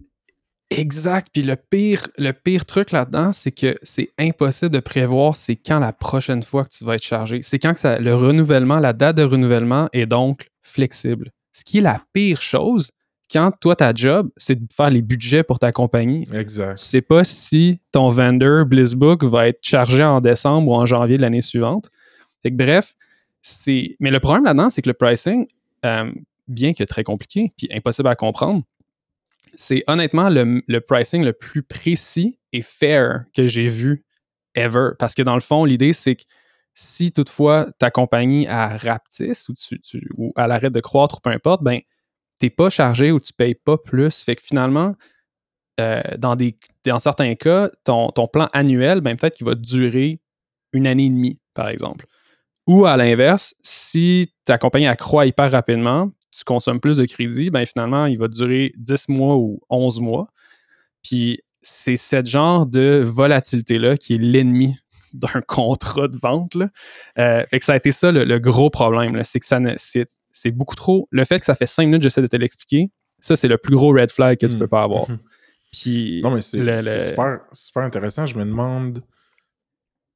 Speaker 4: Exact. Puis le pire, le pire truc là-dedans, c'est que c'est impossible de prévoir c'est quand la prochaine fois que tu vas être chargé. C'est quand que ça, le renouvellement, la date de renouvellement est donc flexible. Ce qui est la pire chose quand toi, ta job, c'est de faire les budgets pour ta compagnie.
Speaker 2: Exact.
Speaker 4: Tu sais pas si ton vendor Blissbook va être chargé en décembre ou en janvier de l'année suivante. Fait que bref, c'est. Mais le problème là-dedans, c'est que le pricing, euh, bien que très compliqué puis impossible à comprendre, c'est honnêtement le, le pricing le plus précis et fair que j'ai vu ever. Parce que dans le fond, l'idée, c'est que si toutefois ta compagnie a rapetisse ou, tu, tu- ou elle arrête de croître ou peu importe, ben, t'es pas chargé ou tu payes pas plus. Fait que finalement, euh, dans, certains cas, ton, ton plan annuel, ben, peut-être qu'il va durer une année et demie, par exemple. Ou à l'inverse, si ta compagnie accroît hyper rapidement, tu consommes plus de crédit, ben finalement, il va durer 10 mois ou 11 mois. Puis c'est ce genre de volatilité-là qui est l'ennemi [laughs] d'un contrat de vente. Là. Euh, fait que ça a été ça le, le gros problème. C'est que ça ne, c'est, beaucoup trop. Le fait que ça fait 5 minutes, j'essaie de te l'expliquer, ça, c'est le plus gros red flag que tu
Speaker 2: Mm.
Speaker 4: peux pas avoir.
Speaker 2: Mhm.
Speaker 4: Puis
Speaker 2: Non, mais c'est
Speaker 4: le-
Speaker 2: super, super intéressant. Je me demande.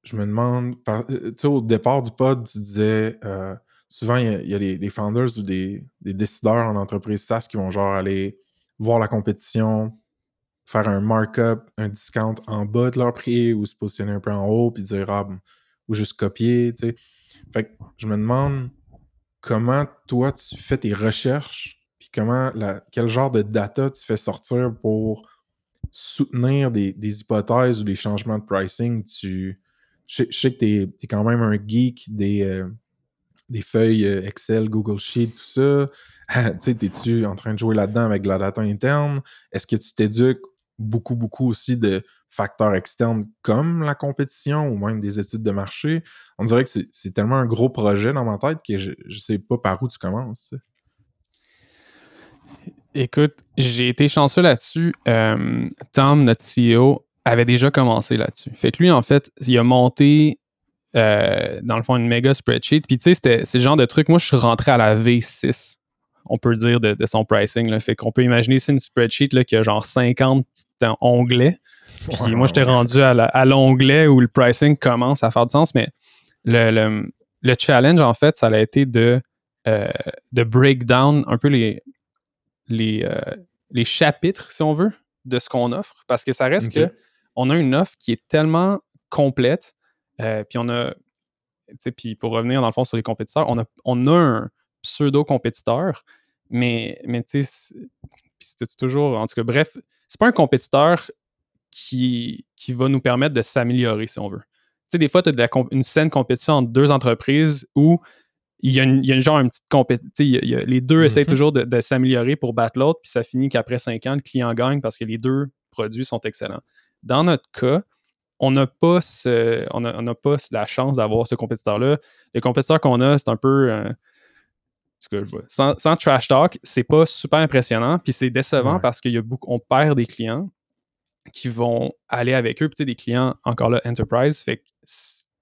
Speaker 2: Je me demande. euh, Tu sais, au départ du pod, tu disais. euh, souvent, il y a, les founders ou des, des décideurs en entreprise SaaS qui vont genre aller voir la compétition, faire un markup, un discount en bas de leur prix ou se positionner un peu en haut puis dire ah, ou juste copier, tu sais. Fait que je me demande comment toi tu fais tes recherches puis comment la, quel genre de data tu fais sortir pour soutenir des, des hypothèses ou des changements de pricing. Tu, je, sais- je sais que tu es, quand même un geek des, euh, des feuilles euh, Excel, Google Sheet, tout ça. [laughs] tu sais, es-tu en train de jouer là-dedans avec de la data interne? Est-ce que tu t'éduques beaucoup, beaucoup aussi de facteurs externes comme la compétition ou même des études de marché? On dirait que c'est- tellement un gros projet dans ma tête que je ne sais pas par où tu commences.
Speaker 4: Écoute, j'ai été chanceux là-dessus. Euh, Tom, notre CEO, avait déjà commencé là-dessus. Fait que lui, en fait, il a monté, euh, dans le fond, une méga spreadsheet. Puis, tu sais, c'était- le genre de truc. Moi, je suis rentré à la V6, on peut dire, de, de son pricing. Là. Fait qu'on peut imaginer, c'est une spreadsheet là, qui a genre 50 petits onglets. Puis
Speaker 2: Ouais,
Speaker 4: moi, j'étais rendu à l'onglet où le pricing commence à faire du sens, mais le, le- le challenge, en fait, ça a été de, euh, de break down un peu les, les, euh, les chapitres, si on veut, de ce qu'on offre, parce que ça reste
Speaker 2: Ok.
Speaker 4: que on a une offre qui est tellement complète, euh, puis on a, tu sais, puis pour revenir dans le fond sur les compétiteurs, on a, on a un pseudo-compétiteur, mais, mais tu sais, c'est- toujours, en tout cas, bref, c'est pas un compétiteur qui, qui va nous permettre de s'améliorer, si on veut. Tu sais, des fois, tu as une saine compétition entre deux entreprises où il y a, une, il y a une genre une petite compétition. Les deux essayent
Speaker 2: Mhm.
Speaker 4: toujours de, de s'améliorer pour battre l'autre, puis ça finit qu'après cinq ans, le client gagne parce que les deux produits sont excellents. Dans notre cas, on n'a pas, ce- on a- on n'a pas la chance d'avoir ce compétiteur-là. Le compétiteur qu'on a, c'est un peu. euh, cas, je vois. Sans, sans trash talk, c'est pas super impressionnant, puis c'est décevant
Speaker 2: Ouais.
Speaker 4: parce qu'il y a beaucoup, on perd des clients qui vont aller avec eux, puis tu sais, des clients encore là enterprise. Fait que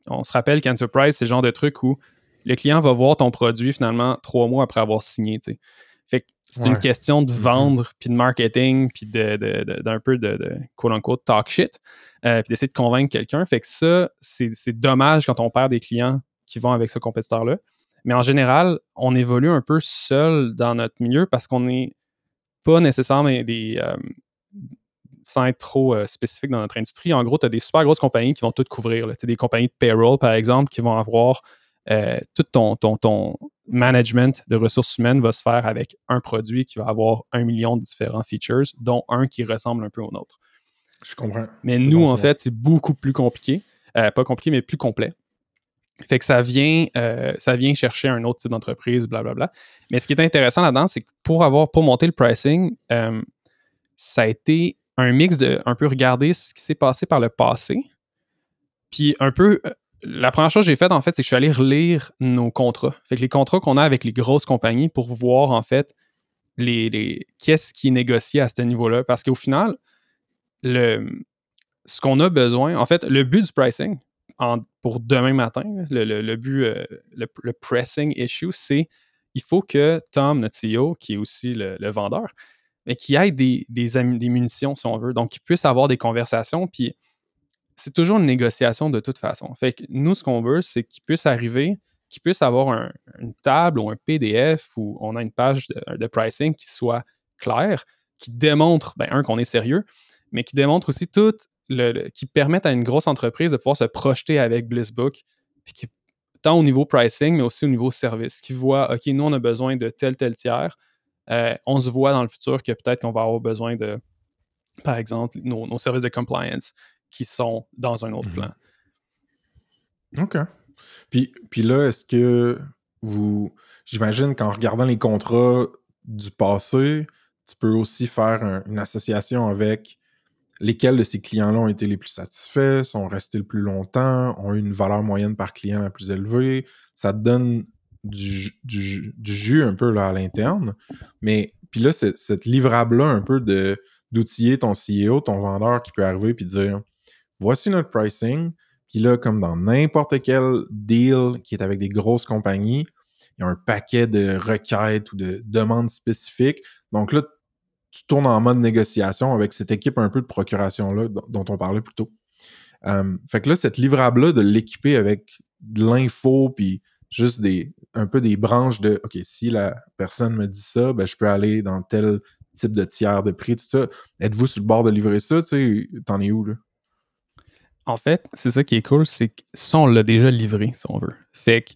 Speaker 4: on se rappelle qu'enterprise, c'est le genre de truc où le client va voir ton produit finalement trois mois après avoir signé. tu sais. Fait que c'est une question de
Speaker 2: Mhm.
Speaker 4: vendre, puis de marketing, puis de, de- de- d'un peu de, de quote-unquote talk shit, euh, puis d'essayer de convaincre quelqu'un. Fait que ça, c'est, c'est dommage quand on perd des clients qui vont avec ce compétiteur-là. Mais en général, on évolue un peu seul dans notre milieu parce qu'on n'est pas nécessairement des. euh, sans être trop euh, spécifique dans notre industrie, en gros, tu as des super grosses compagnies qui vont tout couvrir. Tu des compagnies de payroll, par exemple, qui vont avoir euh, tout ton, ton, ton management de ressources humaines va se faire avec un produit qui va avoir un million de différents features, dont un qui ressemble un peu au nôtre.
Speaker 2: Je comprends.
Speaker 4: Mais nous,
Speaker 2: bon,
Speaker 4: en fait, c'est beaucoup plus compliqué. Euh, pas compliqué, mais plus complet. Fait que ça vient, euh, ça vient chercher un autre type d'entreprise, blablabla. Mais ce qui est intéressant là-dedans, c'est que pour avoir, pour monter le pricing, euh, ça a été un mix de un peu regarder ce qui s'est passé par le passé. Puis un peu, la première chose que j'ai faite, en fait, c'est que je suis allé relire nos contrats. Fait que les contrats qu'on a avec les grosses compagnies pour voir, en fait, qu'est-ce qui est négocié à ce niveau-là. Parce qu'au final, ce qu'on a besoin, en fait, le but du pricing pour demain matin, le, le- le but, euh, le, pressing issue, c'est il faut que Tom, notre CEO, qui est aussi le, vendeur, mais qui ait des, des, des munitions, si on veut. Donc, qu'il puisse avoir des conversations. Puis, c'est toujours une négociation de toute façon. Fait que nous, ce qu'on veut, c'est qu'il puisse arriver, qu'il puisse avoir un- une table ou un PDF où on a une page de, pricing qui soit claire, qui démontre, ben, un, qu'on est sérieux, mais qui démontre aussi tout le, qui permette à une grosse entreprise de pouvoir se projeter avec Blissbook, tant au niveau pricing, mais aussi au niveau service, qui voit, OK, nous, on a besoin de tel, tel tiers. Euh, on se voit dans le futur que peut-être qu'on va avoir besoin de, par exemple, nos services de compliance qui sont dans un autre
Speaker 2: Mhm.
Speaker 4: plan.
Speaker 2: OK. Puis, puis là, est-ce que vous. J'imagine qu'en regardant les contrats du passé, tu peux aussi faire un- une association avec lesquels de ces clients-là ont été les plus satisfaits, sont restés le plus longtemps, ont eu une valeur moyenne par client la plus élevée. Ça te donne du, ju- du, ju- du jus un peu là, à l'interne. Mais puis là, c'est- cette livrable-là un peu de d'outiller ton CEO, ton vendeur qui peut arriver puis dire voici notre pricing. Puis là, comme dans n'importe quel deal qui est avec des grosses compagnies, il y a un paquet de requêtes ou de demandes spécifiques. Donc là, tu tournes en mode négociation avec cette équipe un peu de procuration-là dont on parlait plus tôt. Euh, fait que là, cette livrable-là, de l'équiper avec de l'info, puis juste des, un peu des branches de OK, si la personne me dit ça, ben, je peux aller dans tel type de tiers de prix, tout ça. Êtes-vous sur le bord de livrer ça? Tu sais, t'en es où, là?
Speaker 4: En fait, c'est ça qui est cool, c'est que ça, on l'a déjà livré, si on veut. Fait que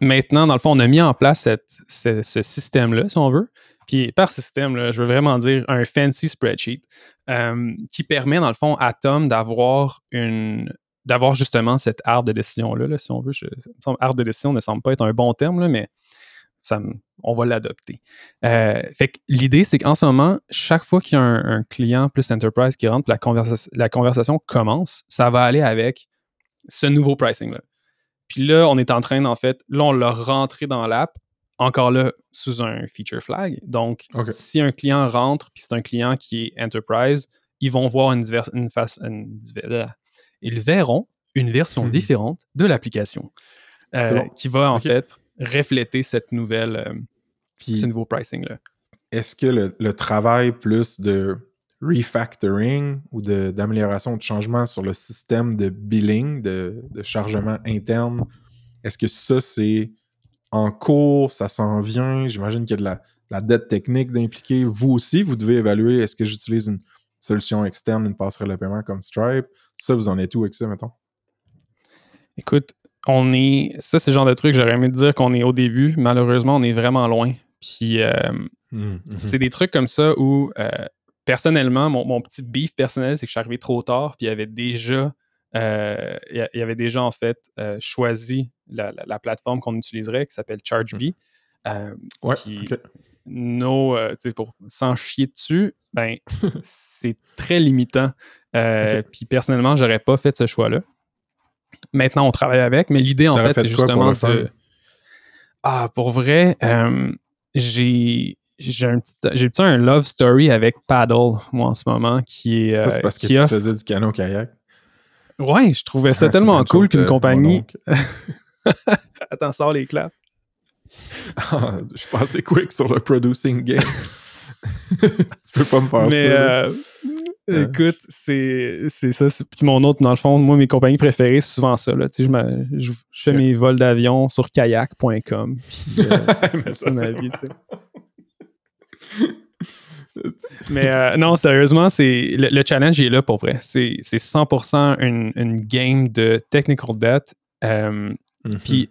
Speaker 4: maintenant, dans le fond, on a mis en place ce, système-là, si on veut. Puis par système, je veux vraiment dire un fancy spreadsheet euh, qui permet, dans le fond, à Tom d'avoir une d'avoir justement cette art de décision-là, là, si on veut. Je, art de décision ne semble pas être un bon terme, mais ça me- on va l'adopter. Euh, fait que l'idée, c'est qu'en ce moment, chaque fois qu'il y a un, un client plus enterprise qui rentre, la, conversa- la conversation commence, ça va aller avec ce nouveau pricing-là. Puis là, on est en train, en fait, là, on l'a rentré dans l'app, encore là, sous un feature flag. Donc, si un client rentre, puis c'est un client qui est enterprise, ils vont voir une, diver- une face. une ils verront une version
Speaker 2: Mhm.
Speaker 4: différente de l'application euh,
Speaker 2: bon.
Speaker 4: qui va, en fait, refléter cette nouvelle, euh,
Speaker 2: Puis,
Speaker 4: ce nouveau pricing-là.
Speaker 2: est-ce que le, le travail plus de refactoring ou de- d'amélioration de changement sur le système de billing, de, de chargement interne, est-ce que ça, c'est en cours, ça s'en vient? J'imagine qu'il y a de la, de la dette technique d'impliquer. Vous aussi, vous devez évaluer est-ce que j'utilise une solution externe, une passerelle de paiement comme Stripe? Ça, vous en êtes où avec ça, mettons?
Speaker 4: Écoute, on est. Ça, c'est le genre de truc, j'aurais aimé te dire qu'on est au début. Malheureusement, on est vraiment loin. Puis, euh,
Speaker 2: Mhm.
Speaker 4: c'est des trucs comme ça où, euh, personnellement, mon, mon petit beef personnel, c'est que je suis arrivé trop tard, puis il y avait déjà. euh, il y avait déjà, en fait, choisi la, la- la plateforme qu'on utiliserait, qui s'appelle ChargeBee. Euh,
Speaker 2: Ouais,
Speaker 4: puis-
Speaker 2: ok.
Speaker 4: nos, tu sais, pour s'en chier dessus, ben, [laughs] c'est très limitant. Puis personnellement, j'aurais pas fait ce choix-là. Maintenant, on travaille avec, mais l'idée, en fait,
Speaker 2: fait
Speaker 4: c'est
Speaker 2: pour
Speaker 4: justement
Speaker 2: le
Speaker 4: de. Ah, pour vrai, euh, j'ai. J'ai un petit, j'ai un love story avec Paddle, moi, en ce moment, qui est.
Speaker 2: Ça, c'est
Speaker 4: euh,
Speaker 2: parce que tu faisais du canot-kayak.
Speaker 4: Ouais, je trouvais ça
Speaker 2: Ah,
Speaker 4: tellement cool qu'une
Speaker 2: mon
Speaker 4: compagnie. [laughs] [laughs] Attends, sors les claps.
Speaker 2: Ah, je suis passé quick sur le producing game. [laughs] tu peux pas me faire
Speaker 4: Mais
Speaker 2: ça.
Speaker 4: euh, écoute, c'est c'est ça. c'est- Puis mon autre, dans le fond, moi, mes compagnies préférées, c'est souvent ça. Là. Tu sais, Je, me- je, je fais mes vols d'avion sur kayak.com. Puis euh, [laughs] c'est-
Speaker 2: Mais ça,
Speaker 4: ma vie, [laughs] euh, non, sérieusement, c'est le, le challenge il est là pour vrai. C'est c'est 100% une, une game de technical debt. Euh,
Speaker 2: Mhm.
Speaker 4: puis,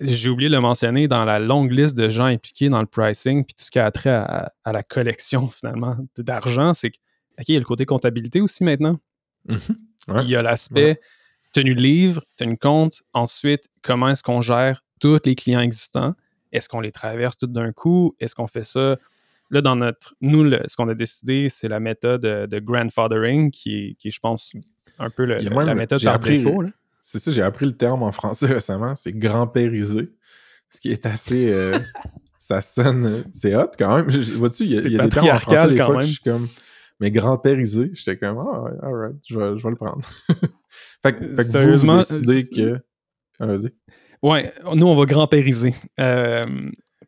Speaker 4: j'ai oublié de le mentionner dans la longue liste de gens impliqués dans le pricing, puis tout ce qui a trait à, à la collection, finalement, d'argent, c'est que OK, il y a le côté comptabilité aussi maintenant.
Speaker 2: Mhm. Ouais.
Speaker 4: il y a l'aspect tenue de livre, tenue de compte. Ensuite, comment est-ce qu'on gère tous les clients existants? Est-ce qu'on les traverse tout d'un coup? Est-ce qu'on fait ça? Là, dans notre. Nous, le- ce qu'on a décidé, c'est la méthode euh, de grandfathering, qui est, qui est, je pense, un peu le- le-
Speaker 2: même-
Speaker 4: la méthode par
Speaker 2: appris-
Speaker 4: défaut.
Speaker 2: C'est ça, j'ai appris le terme en français [laughs] récemment, c'est grand-périsé. Ce qui est assez. euh, [laughs] ça sonne. euh, C'est hot quand même. Vois-tu, il y a, y des termes en français des que
Speaker 4: même.
Speaker 2: je suis comme. Mais grand-périsé, j'étais comme, ah, ouais, alright, je vais, je vais le prendre. [laughs] fait, que- fait que vous,
Speaker 4: Sérieusement,
Speaker 2: vous décidez
Speaker 4: euh,
Speaker 2: que. Ah, vas-y.
Speaker 4: Ouais, nous, on va grand-périser. Euh,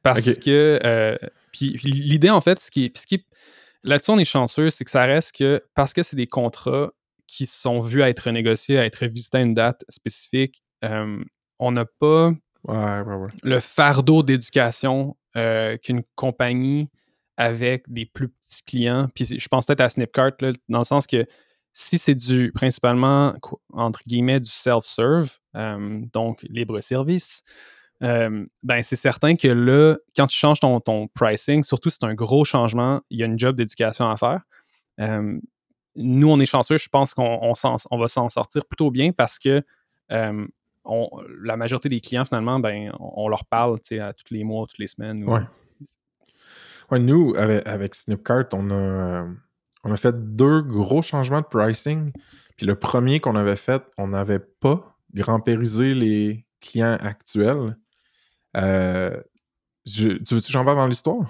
Speaker 4: parce que. euh, puis puis l'idée, en fait, ce qui est. ce qui est- Là-dessus, on est chanceux, c'est que ça reste que. Parce que c'est des contrats qui sont vus à être renégociés, à être revisités à une date spécifique, euh, on n'a pas
Speaker 2: Ouais, ouais, ouais.
Speaker 4: le fardeau d'éducation euh, qu'une compagnie avec des plus petits clients. Puis je pense peut-être à Snipcart, là, dans le sens que si c'est du principalement, entre guillemets, du self-serve, euh, donc libre-service, euh, ben c'est certain que là, quand tu changes ton, ton pricing, surtout si c'est un gros changement, il y a une job d'éducation à faire. Euh, nous, on est chanceux, je pense qu'on va s'en sortir plutôt bien parce que la majorité des clients, finalement, ben, on, leur parle à tous les mois, toutes les semaines. ou-
Speaker 2: Ouais. Nous, avec, avec Snipcart, on a, on a fait deux gros changements de pricing. Puis le premier qu'on avait fait, on n'avait pas grand-périsé les clients actuels. Euh, je- tu veux-tu que j'en parle dans l'histoire?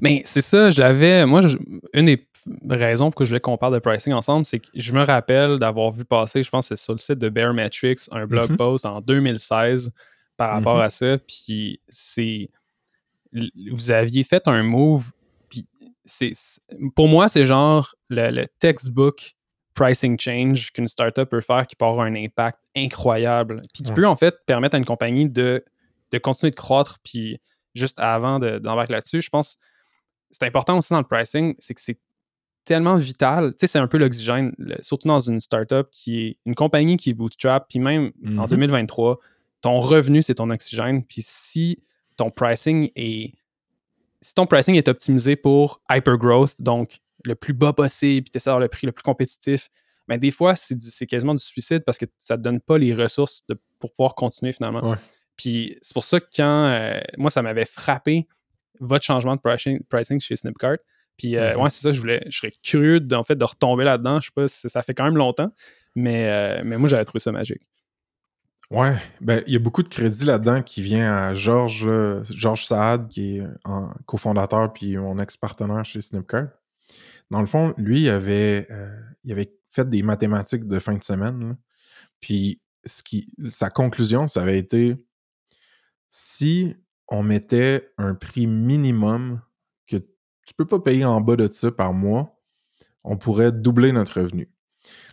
Speaker 4: Mais c'est ça, j'avais. Moi, je- une des raisons pour que je voulais qu'on parle de pricing ensemble, c'est que je me rappelle d'avoir vu passer, je pense que c'est sur le site de Baremetrics, un blog
Speaker 2: Mhm.
Speaker 4: post en 2016 par rapport
Speaker 2: Mhm.
Speaker 4: à ça. Puis c'est. Vous aviez fait un move. Puis c'est. c'est- Pour moi, c'est genre le, le textbook pricing change qu'une startup peut faire qui peut avoir un impact incroyable. Puis qui
Speaker 2: Ouais.
Speaker 4: peut en fait permettre à une compagnie de, de continuer de croître. Puis juste avant de- d'embarquer là-dessus, je pense c'est important aussi dans le pricing, c'est que c'est tellement vital. Tu sais, c'est un peu l'oxygène, surtout dans une startup qui est une compagnie qui est bootstrap, puis même en
Speaker 2: Mhm.
Speaker 4: 2023, ton revenu, c'est ton oxygène. Puis si ton pricing est. Si ton pricing est optimisé pour hyper growth, donc le plus bas possible, puis tu essaies d'avoir le prix le plus compétitif, ben des fois, c'est quasiment du suicide parce que ça te donne pas les ressources de- pour pouvoir continuer finalement.
Speaker 2: Ouais.
Speaker 4: Puis c'est pour ça que quand. euh, moi, ça m'avait frappé votre changement de pricing, pricing chez Snipcart. Puis euh,
Speaker 2: Mhm.
Speaker 4: ouais, c'est ça, je voulais. Je serais curieux de, en fait, de retomber là-dedans. Je sais pas si ça fait quand même longtemps, mais, euh, mais moi, j'avais trouvé ça magique.
Speaker 2: Ouais, ben il y a beaucoup de crédit là-dedans qui vient à Georges, là, Georges Saad, qui est cofondateur puis mon ex-partenaire chez Snipcart. Dans le fond, lui, il avait, euh, il avait fait des mathématiques de fin de semaine. Puis ce qui, sa conclusion, ça avait été si on mettait un prix minimum que tu peux pas payer en bas de ça par mois, on pourrait doubler notre revenu.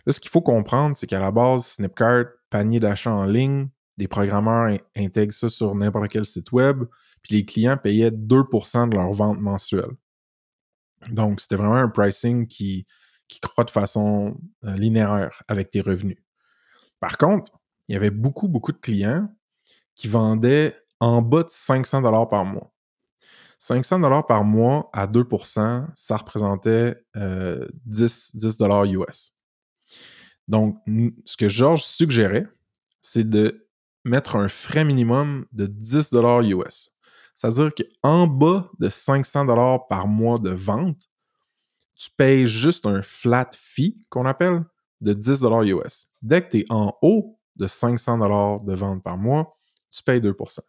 Speaker 2: Là, ce qu'il faut comprendre, c'est qu'à la base, Snipcart, panier d'achat en ligne, des programmeurs in- intègrent ça sur n'importe quel site web, puis les clients payaient 2% de leur vente mensuelle. Donc, c'était vraiment un pricing qui, qui croît de façon euh, linéaire avec tes revenus. Par contre, il y avait beaucoup, beaucoup de clients qui vendaient en bas de 500 dollars par mois. 500 dollars par mois à 2%, ça représentait euh, 10, 10 dollars US. Donc, ce que Georges suggérait, c'est de mettre un frais minimum de 10 dollars US. C'est-à-dire qu'en bas de 500 dollars par mois de vente, tu payes juste un flat fee qu'on appelle de 10 dollars US. Dès que tu es en haut de 500 dollars de vente par mois, tu payes 2%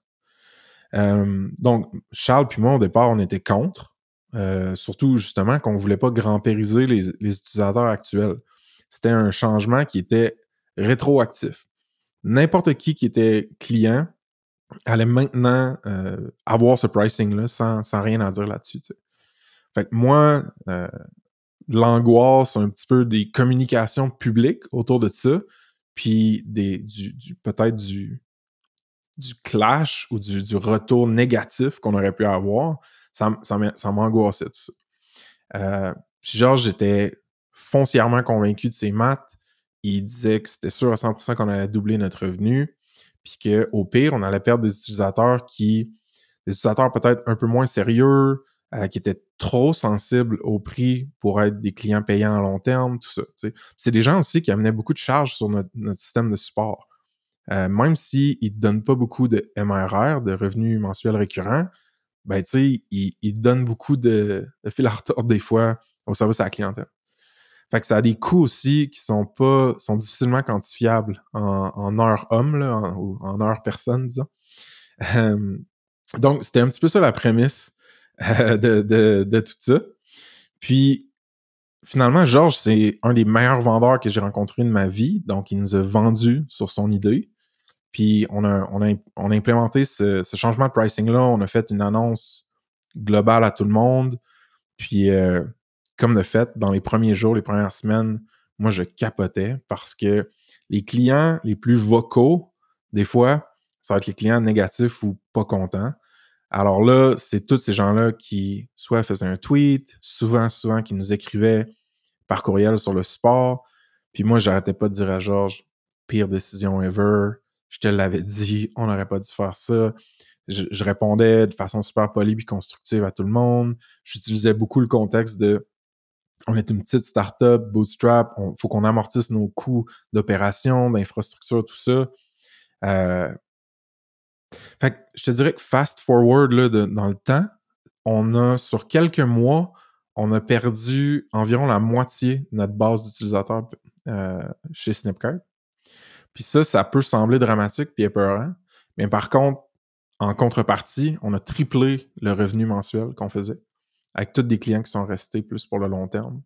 Speaker 2: Euh, donc, Charles puis moi, au départ, on était contre. Euh, surtout, justement, qu'on ne voulait pas grand-périser les, les utilisateurs actuels. C'était un changement qui était rétroactif. N'importe qui qui était client allait maintenant euh, avoir ce pricing-là sans, sans rien à dire là-dessus. Fait que moi, euh, l'angoisse, un petit peu des communications publiques autour de ça, puis du, peut-être du, clash ou du, retour négatif qu'on aurait pu avoir, ça, m'angoissait tout ça. Euh, genre, j'étais foncièrement convaincu de ses maths. Il disait que c'était sûr à 100% qu'on allait doubler notre revenu, puis qu'au pire, on allait perdre des utilisateurs qui, des utilisateurs peut-être un peu moins sérieux, euh, qui étaient trop sensibles au prix pour être des clients payants à long terme, tout ça. C'est des gens aussi qui amenaient beaucoup de charges sur notre, système de support. Euh, même s'ils ne donnent pas beaucoup de MRR, de revenus mensuels récurrents, ben, ils donnent beaucoup de, de fil à retordre des fois au service à la clientèle. Fait que ça a des coûts aussi qui sont pas, sont difficilement quantifiables en, en heure homme, là, ou en heure personne, disons. Donc, c'était un petit peu ça la prémisse euh, de, de, de tout ça. Puis, finalement, Georges, c'est un des meilleurs vendeurs que j'ai rencontré de ma vie. Donc, il nous a vendu sur son idée. Puis, on a, on a, on a implémenté ce, ce changement de pricing-là. On a fait une annonce globale à tout le monde. Puis, euh, comme de fait, dans les premiers jours, les premières semaines, moi, je capotais parce que les clients les plus vocaux, des fois, ça va être les clients négatifs ou pas contents. Alors là, c'est tous ces gens-là qui soit faisaient un tweet, souvent, souvent, qui nous écrivaient par courriel sur le support. Puis moi, j'arrêtais pas de dire à Georges, pire décision ever, je te l'avais dit, on n'aurait pas dû faire ça. Je, je répondais de façon super polie et constructive à tout le monde. J'utilisais beaucoup le contexte de on est une petite startup, bootstrap, il faut qu'on amortisse nos coûts d'opération, d'infrastructure, tout ça. Euh, fait je te dirais que fast forward là, dans le temps, on a sur quelques mois, on a perdu environ la moitié de notre base d'utilisateurs euh, chez Snipcart. Puis ça, ça peut sembler dramatique puis épeurant, mais par contre, en contrepartie, on a triplé le revenu mensuel qu'on faisait avec tous des clients qui sont restés plus pour le long terme.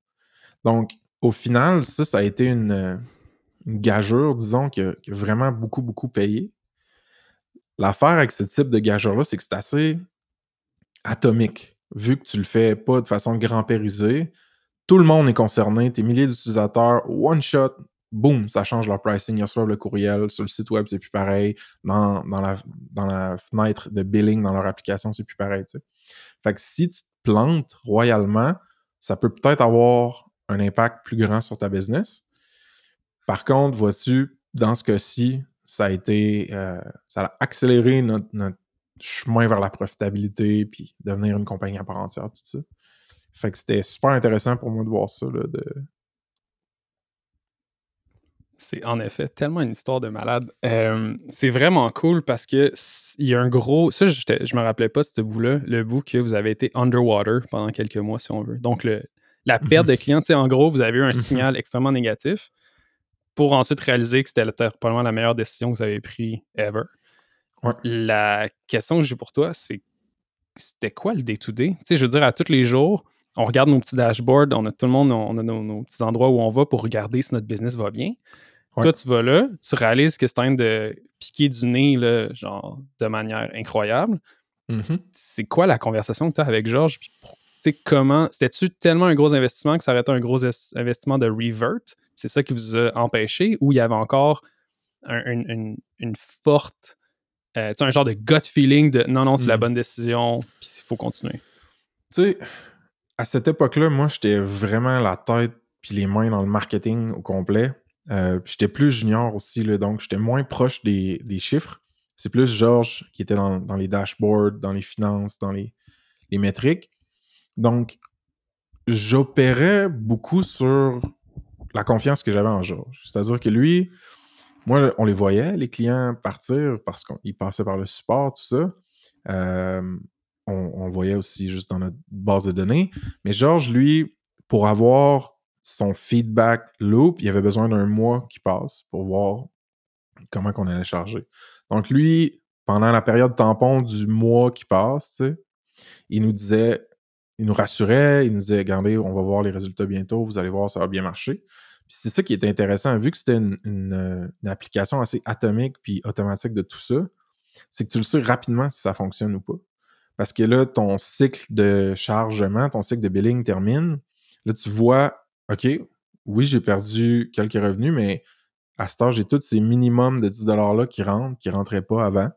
Speaker 2: Donc, au final, ça, ça a été une, euh, gageure, disons, qui a, vraiment beaucoup, beaucoup payé. L'affaire avec ce type de gageure-là, c'est que c'est assez atomique. Vu que tu le fais pas de façon grand-périsée, tout le monde est concerné, tes milliers d'utilisateurs, one shot, boum, ça change leur pricing. Ils reçoivent le courriel, sur le site web, c'est plus pareil. Dans, dans, la, fenêtre de billing, dans leur application, c'est plus pareil. Fait que si tu plantes royalement, ça peut peut-être avoir un impact plus grand sur ta business. Par contre, vois-tu, dans ce cas-ci, ça a été, euh, ça a accéléré notre, chemin vers la profitabilité, puis devenir une compagnie à part entière, tout ça. Fait que c'était super intéressant pour moi de voir ça,
Speaker 4: C'est en effet tellement une histoire de malade. Euh, c'est vraiment cool parce que il y a un gros. Ça, je me rappelais pas de ce bout-là, le bout que vous avez été underwater pendant quelques mois, si on veut. Donc, le, la [laughs] perte de clients, en gros, vous avez eu un [laughs] signal extrêmement négatif pour ensuite réaliser que c'était le- probablement la meilleure décision que vous avez prise ever.
Speaker 2: Ouais.
Speaker 4: La question que j'ai pour toi, c'est c'était quoi le day-to-day? Tu sais, je veux dire, à tous les jours, on regarde nos petits dashboards, on a tout le monde, on a nos, nos petits endroits où on va pour regarder si notre business va bien.
Speaker 2: Ouais.
Speaker 4: Toi, tu vas là, tu réalises que c'est en train de piquer du nez, là, genre, de manière incroyable.
Speaker 2: Mhm.
Speaker 4: C'est quoi la conversation que tu as avec Georges? Comment. C'était-tu tellement un gros investissement que ça aurait été un gros es- investissement de revert? C'est ça qui vous a empêché? Ou il y avait encore un- une, une- une forte. euh, tu sais, un genre de gut feeling de non, non, c'est la
Speaker 2: Mm.
Speaker 4: bonne décision, puis il faut continuer?
Speaker 2: Tu sais, à cette époque-là, moi, j'étais vraiment la tête puis les mains dans le marketing au complet. Euh, j'étais plus junior aussi, donc j'étais moins proche des, chiffres. C'est plus Georges qui était dans, dans les dashboards, dans les finances, dans les, les métriques. Donc, j'opérais beaucoup sur la confiance que j'avais en Georges. C'est-à-dire que lui, moi, on les voyait, les clients partir parce qu'ils passaient par le support, tout ça. Euh, on, le voyait aussi juste dans notre base de données. Mais Georges, lui, pour avoir son feedback loop, il avait besoin d'un mois qui passe pour voir comment qu'on allait charger. Donc lui, pendant la période tampon du mois qui passe, il nous disait, il nous rassurait, il nous disait, regardez, on va voir les résultats bientôt, vous allez voir, ça va bien marcher. C'est ça qui est intéressant, vu que c'était une, une application assez atomique puis automatique de tout ça, c'est que tu le sais rapidement si ça fonctionne ou pas. Parce que là, ton cycle de chargement, ton cycle de billing termine. Là, tu vois, OK, oui, j'ai perdu quelques revenus, mais à ce âge, j'ai tous ces minimums de 10$-là qui rentrent, qui ne rentraient pas avant.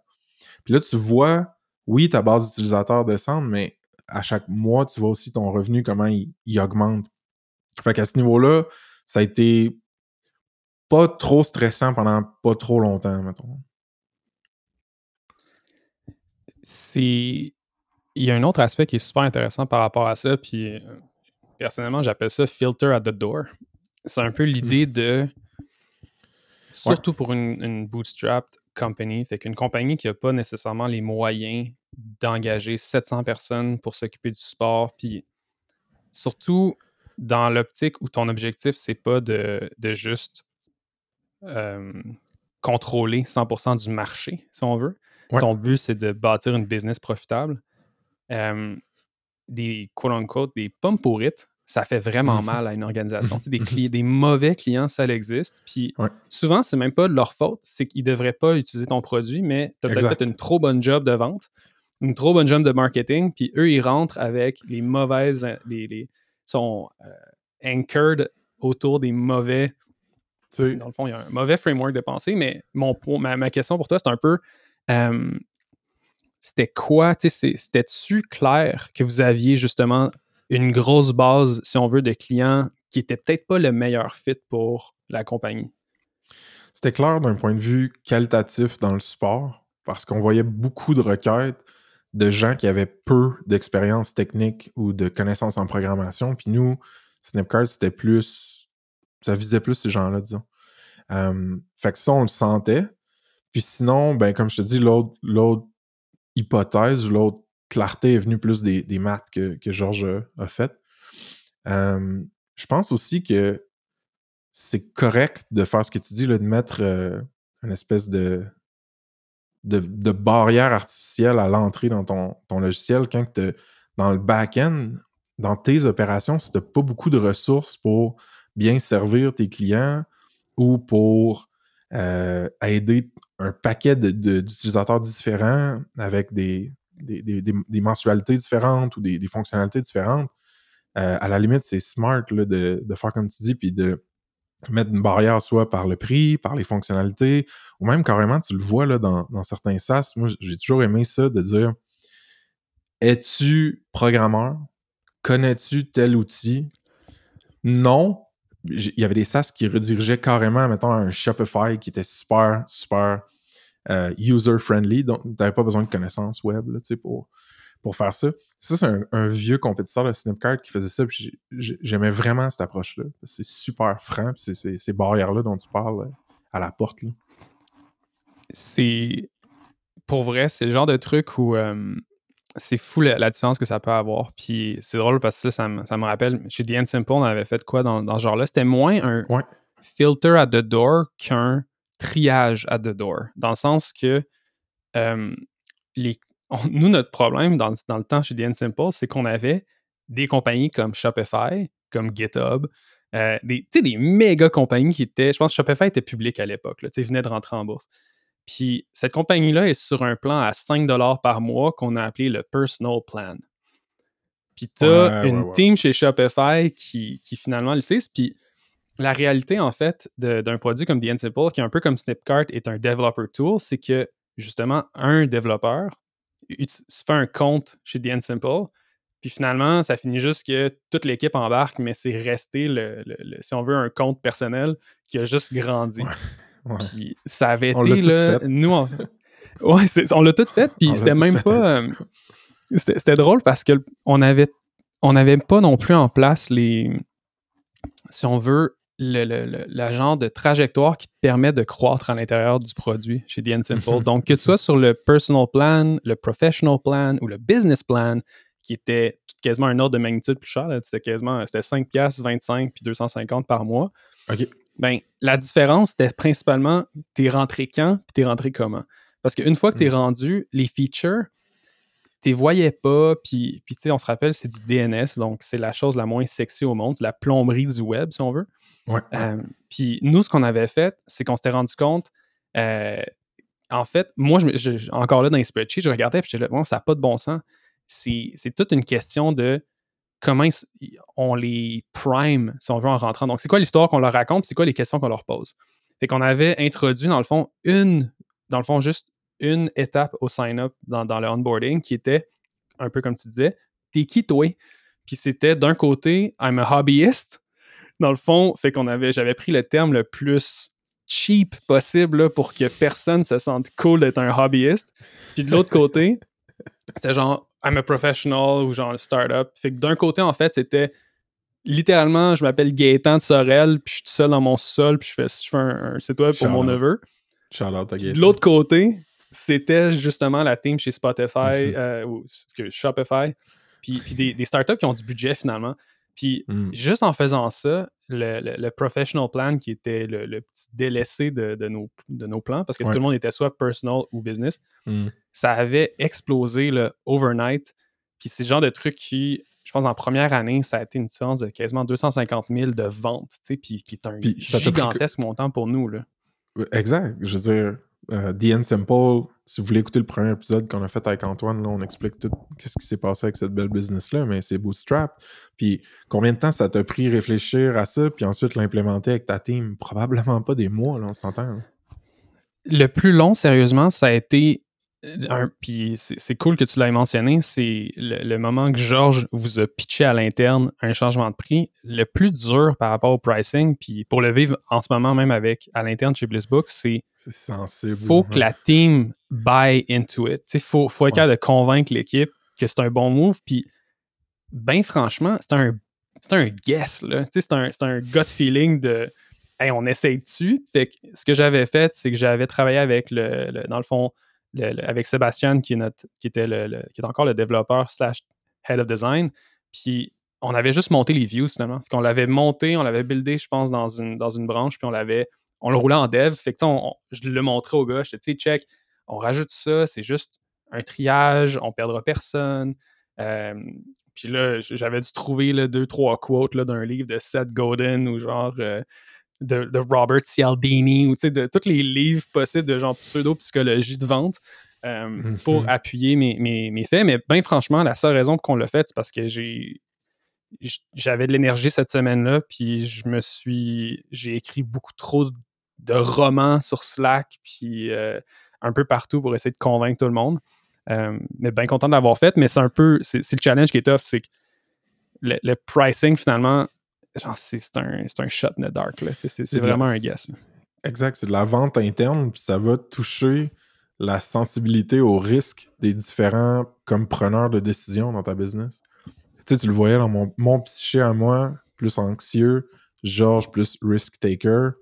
Speaker 2: Puis là, tu vois, oui, ta base d'utilisateurs descend, mais à chaque mois, tu vois aussi ton revenu, comment il, il augmente. Fait qu'à ce niveau-là, ça a été pas trop stressant pendant pas trop longtemps, mettons.
Speaker 4: C'est. Il y a un autre aspect qui est super intéressant par rapport à ça, puis euh, personnellement, j'appelle ça filter at the door. C'est un peu l'idée de, surtout pour une, une bootstrapped company, fait qu'une compagnie qui n'a pas nécessairement les moyens d'engager 700 personnes pour s'occuper du sport, puis surtout dans l'optique où ton objectif, c'est pas de, de juste euh, contrôler 100% du marché, si on veut.
Speaker 2: Ouais.
Speaker 4: Ton but, c'est de bâtir une business profitable. Euh, des quote-unquote, des pommes pourrites, ça fait vraiment
Speaker 2: Mhm.
Speaker 4: mal à une organisation. Des,
Speaker 2: Mhm. [laughs]
Speaker 4: cli- des mauvais clients, ça existe. Puis
Speaker 2: Ouais.
Speaker 4: souvent, c'est même pas de leur faute, c'est qu'ils devraient pas utiliser ton produit, mais tu as peut-être fait une trop bonne job de vente, une trop bonne job de marketing, puis eux, ils rentrent avec les mauvaises. Les, les- sont euh, anchored autour des mauvais dans le fond, il y a un mauvais framework de pensée, mais mon, ma, ma question pour toi, c'est un peu euh, c'était quoi, c'était-tu clair que vous aviez justement une grosse base, si on veut, de clients qui était peut-être pas le meilleur fit pour la compagnie?
Speaker 2: C'était clair d'un point de vue qualitatif dans le sport, parce qu'on voyait beaucoup de requêtes de gens qui avaient peu d'expérience technique ou de connaissances en programmation. Puis nous, Snipcard, c'était plus. Ça visait plus ces gens-là, disons. Fait que ça, on le sentait. Puis sinon, ben, comme je te dis, l'autre hypothèse ou l'autre clarté est venue plus des, des maths que, que Georges a- fait. Euh, je pense aussi que c'est correct de faire ce que tu dis, là, de mettre euh, une espèce de, de, barrière artificielle à l'entrée dans ton, ton logiciel quand t'as- dans le back-end, dans tes opérations, si tu n'as pas beaucoup de ressources pour bien servir tes clients ou pour euh, aider un paquet d'utilisateurs différents avec des, des, mensualités différentes ou des, fonctionnalités différentes, euh, à la limite, c'est smart là, de, de faire comme tu dis, puis de mettre une barrière soit par le prix, par les fonctionnalités, ou même carrément, tu le vois dans certains SaaS. Moi, j'ai toujours aimé ça de dire Es-tu programmeur? Connais-tu tel outil? Non. Il y avait des SaaS qui redirigeaient carrément, mettons, un Shopify qui était super, super euh, user-friendly. Donc, tu n'avais pas besoin de connaissances web là, pour, pour faire ça. Ça, c'est un, vieux compétiteur de Snipcart qui faisait ça. J'aimais vraiment cette approche-là. C'est super franc. c'est- ces barrières-là dont tu parles euh, à la porte.
Speaker 4: C'est pour vrai, c'est le genre de truc où euh, c'est fou la, la différence que ça peut avoir. Puis c'est drôle parce que ça, ça me, ça me rappelle, chez The End Simple, on avait fait quoi dans, dans ce genre-là? C'était moins un
Speaker 2: Ouais.
Speaker 4: filter at the door qu'un triage at the door. Dans le sens que euh, les, on- [laughs] nous, notre problème dans, le- dans le temps chez The End Simple, c'est qu'on avait des compagnies comme Shopify, comme GitHub, euh, des, tu sais, des méga compagnies qui étaient. Je pense que Shopify était public à l'époque, tu venait de rentrer en bourse. Puis cette compagnie-là est sur un plan à 5 par mois qu'on a appelé le Personal Plan. Puis tu as
Speaker 2: Ouais,
Speaker 4: une
Speaker 2: ouais, ouais.
Speaker 4: team chez Shopify qui, qui finalement l'utilise. Puis la réalité, en fait, d'un produit comme The End Simple, qui est un peu comme Snipcart est un developer tool, c'est que justement, un développeur se fait un compte chez The End Simple. Puis finalement, ça finit juste que toute l'équipe embarque, mais c'est resté, le, le- le- si on veut, un compte personnel qui a juste grandi.
Speaker 2: Ouais.
Speaker 4: Puis ça avait
Speaker 2: On
Speaker 4: été, là,
Speaker 2: fait.
Speaker 4: nous, on, [laughs] ouais, on l'a tout fait, puis c'était même
Speaker 2: fait,
Speaker 4: pas... euh, c'était drôle parce que on avait on n'avait pas non plus en place les... Si on veut, le, le- le- genre de trajectoire qui te permet de croître à l'intérieur du produit chez The End [laughs] Simple. Donc, que tu sois sur le personal plan, le professional plan ou le business plan, qui était quasiment un ordre de magnitude plus cher, c'était quasiment c'était 5 piastres, 25 puis 250 par mois.
Speaker 2: OK.
Speaker 4: Ben, la différence, c'était principalement t'es rentré quand puis t'es rentré comment. Parce qu'une fois que t'es
Speaker 2: Mm.
Speaker 4: rendu, les features, t'es voyais pas, puis, puis tu sais, on se rappelle, c'est du DNS, donc c'est la chose la moins sexy au monde, c'est la plomberie du web, si on veut.
Speaker 2: Ouais.
Speaker 4: Euh, puis nous, ce qu'on avait fait, c'est qu'on s'était rendu compte, euh, en fait, moi, je, encore là dans les spreadsheets, je regardais, puis j'étais là, bon, ça n'a pas de bon sens. C'est toute une question de comment on les prime, si on veut, en rentrant. Donc, c'est quoi l'histoire qu'on leur raconte, c'est quoi les questions qu'on leur pose? Fait qu'on avait introduit, dans le fond, une, dans le fond, juste une étape au sign-up dans, dans le onboarding qui était, un peu comme tu disais, t'es qui toi? Puis c'était d'un côté, I'm a hobbyist. Dans le fond, fait qu'on avait, j'avais pris le terme le plus cheap possible là, pour que personne se sente cool d'être un hobbyiste. Puis de l'autre côté, [laughs] c'est genre, I'm a professional ou genre startup. Fait que d'un côté, en fait, c'était littéralement, je m'appelle Gaëtan de Sorel, puis je suis tout seul dans mon sol, puis je fais, je fais un, un site web pour mon neveu.
Speaker 2: Shout
Speaker 4: Puis de l'autre côté, c'était justement la team chez Spotify,
Speaker 2: Mhm.
Speaker 4: euh, ou excuse, Shopify, puis, puis des, des startups qui ont du budget finalement. Puis
Speaker 2: Mm.
Speaker 4: juste en faisant ça, le, le- le professional plan qui était le, le petit délaissé de, de nos, de nos plans, parce que
Speaker 2: Ouais.
Speaker 4: tout le monde était soit personal ou business,
Speaker 2: Mm.
Speaker 4: ça avait explosé le overnight. Puis c'est le genre de truc qui, je pense, en première année, ça a été une différence de quasiment 250 000 de ventes, tu sais, puis qui est un
Speaker 2: Puis
Speaker 4: gigantesque montant pour nous. Là.
Speaker 2: Exact. Je veux dire, euh, The End Simple, si vous voulez écouter le premier épisode qu'on a fait avec Antoine, là, on explique tout ce qui s'est passé avec cette belle business-là, mais c'est Bootstrap. Puis combien de temps ça t'a pris réfléchir à ça, puis ensuite l'implémenter avec ta team? Probablement pas des mois, là, on s'entend. là.
Speaker 4: Le plus long, sérieusement, ça a été. euh, Un, puis c'est c'est cool que tu l'aies mentionné, c'est le, le moment que Georges vous a pitché à l'interne un changement de prix. Le plus dur par rapport au pricing, puis pour le vivre en ce moment même avec à l'interne chez Blissbook, c'est
Speaker 2: C'est sensible.
Speaker 4: faut que la team buy into it. Il faut, faut être
Speaker 2: Ouais.
Speaker 4: capable de convaincre l'équipe que c'est un bon move. Puis, ben franchement, c'est un, c'est un guess. C'est un, un gut feeling de hey, on essaye dessus. Fait que ce que j'avais fait, c'est que j'avais travaillé avec le, le- dans le fond, le- le- avec Sébastien, qui, est notre, qui, était le, qui est encore le développeur slash head of design. Puis on avait juste monté les views finalement. Fait qu'on l'avait monté, on l'avait buildé, je pense, dans une, dans une branche, puis on l'avait on le roulait en dev. Fait que, on- on- je le montrais au gars. Je tu sais, check, on rajoute ça, c'est juste un triage, on perdra personne. Euh, puis là, j'avais dû trouver là, deux, trois quotes d'un livre de Seth Godin ou genre euh, de, de Robert Cialdini ou tu sais, de tous les livres possibles de genre pseudo-psychologie de vente euh, pour
Speaker 2: Mhm.
Speaker 4: appuyer mes, mes, mes faits. Mais bien franchement, la seule raison pour qu'on l'a fait, c'est parce que j'ai j'avais de l'énergie cette semaine-là, puis je me suis. J'ai écrit beaucoup trop de romans sur Slack, puis euh, un peu partout pour essayer de convaincre tout le monde. Euh, mais bien content de l'avoir fait, mais c'est un peu. C'est le challenge qui est tough, c'est que le, le pricing, finalement, c'est un, un shot in the dark. là. C'est-
Speaker 2: la-
Speaker 4: vraiment un guess.
Speaker 2: Exact, c'est de la vente interne, puis ça va toucher la sensibilité au risque des différents comme preneurs de décision dans ta business. Tu sais, tu le voyais dans mon, mon psyché à moi, plus anxieux, Georges plus risk taker.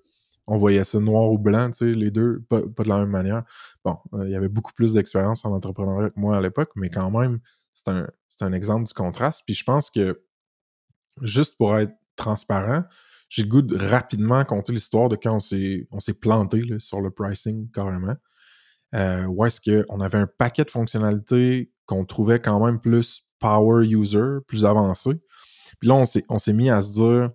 Speaker 2: On voyait ça noir ou blanc, tu sais, les deux, pas, de la même manière. Bon, euh, il y avait beaucoup plus d'expérience en entrepreneuriat que moi à l'époque, mais quand même, c'est un, exemple du contraste. Puis je pense que, juste pour être transparent, j'ai le goût de rapidement compter l'histoire de quand on s'est, planté sur le pricing carrément. Euh, où est-ce qu'on avait un paquet de fonctionnalités qu'on trouvait quand même plus power user, plus avancé. Puis là, on s'est, mis à se dire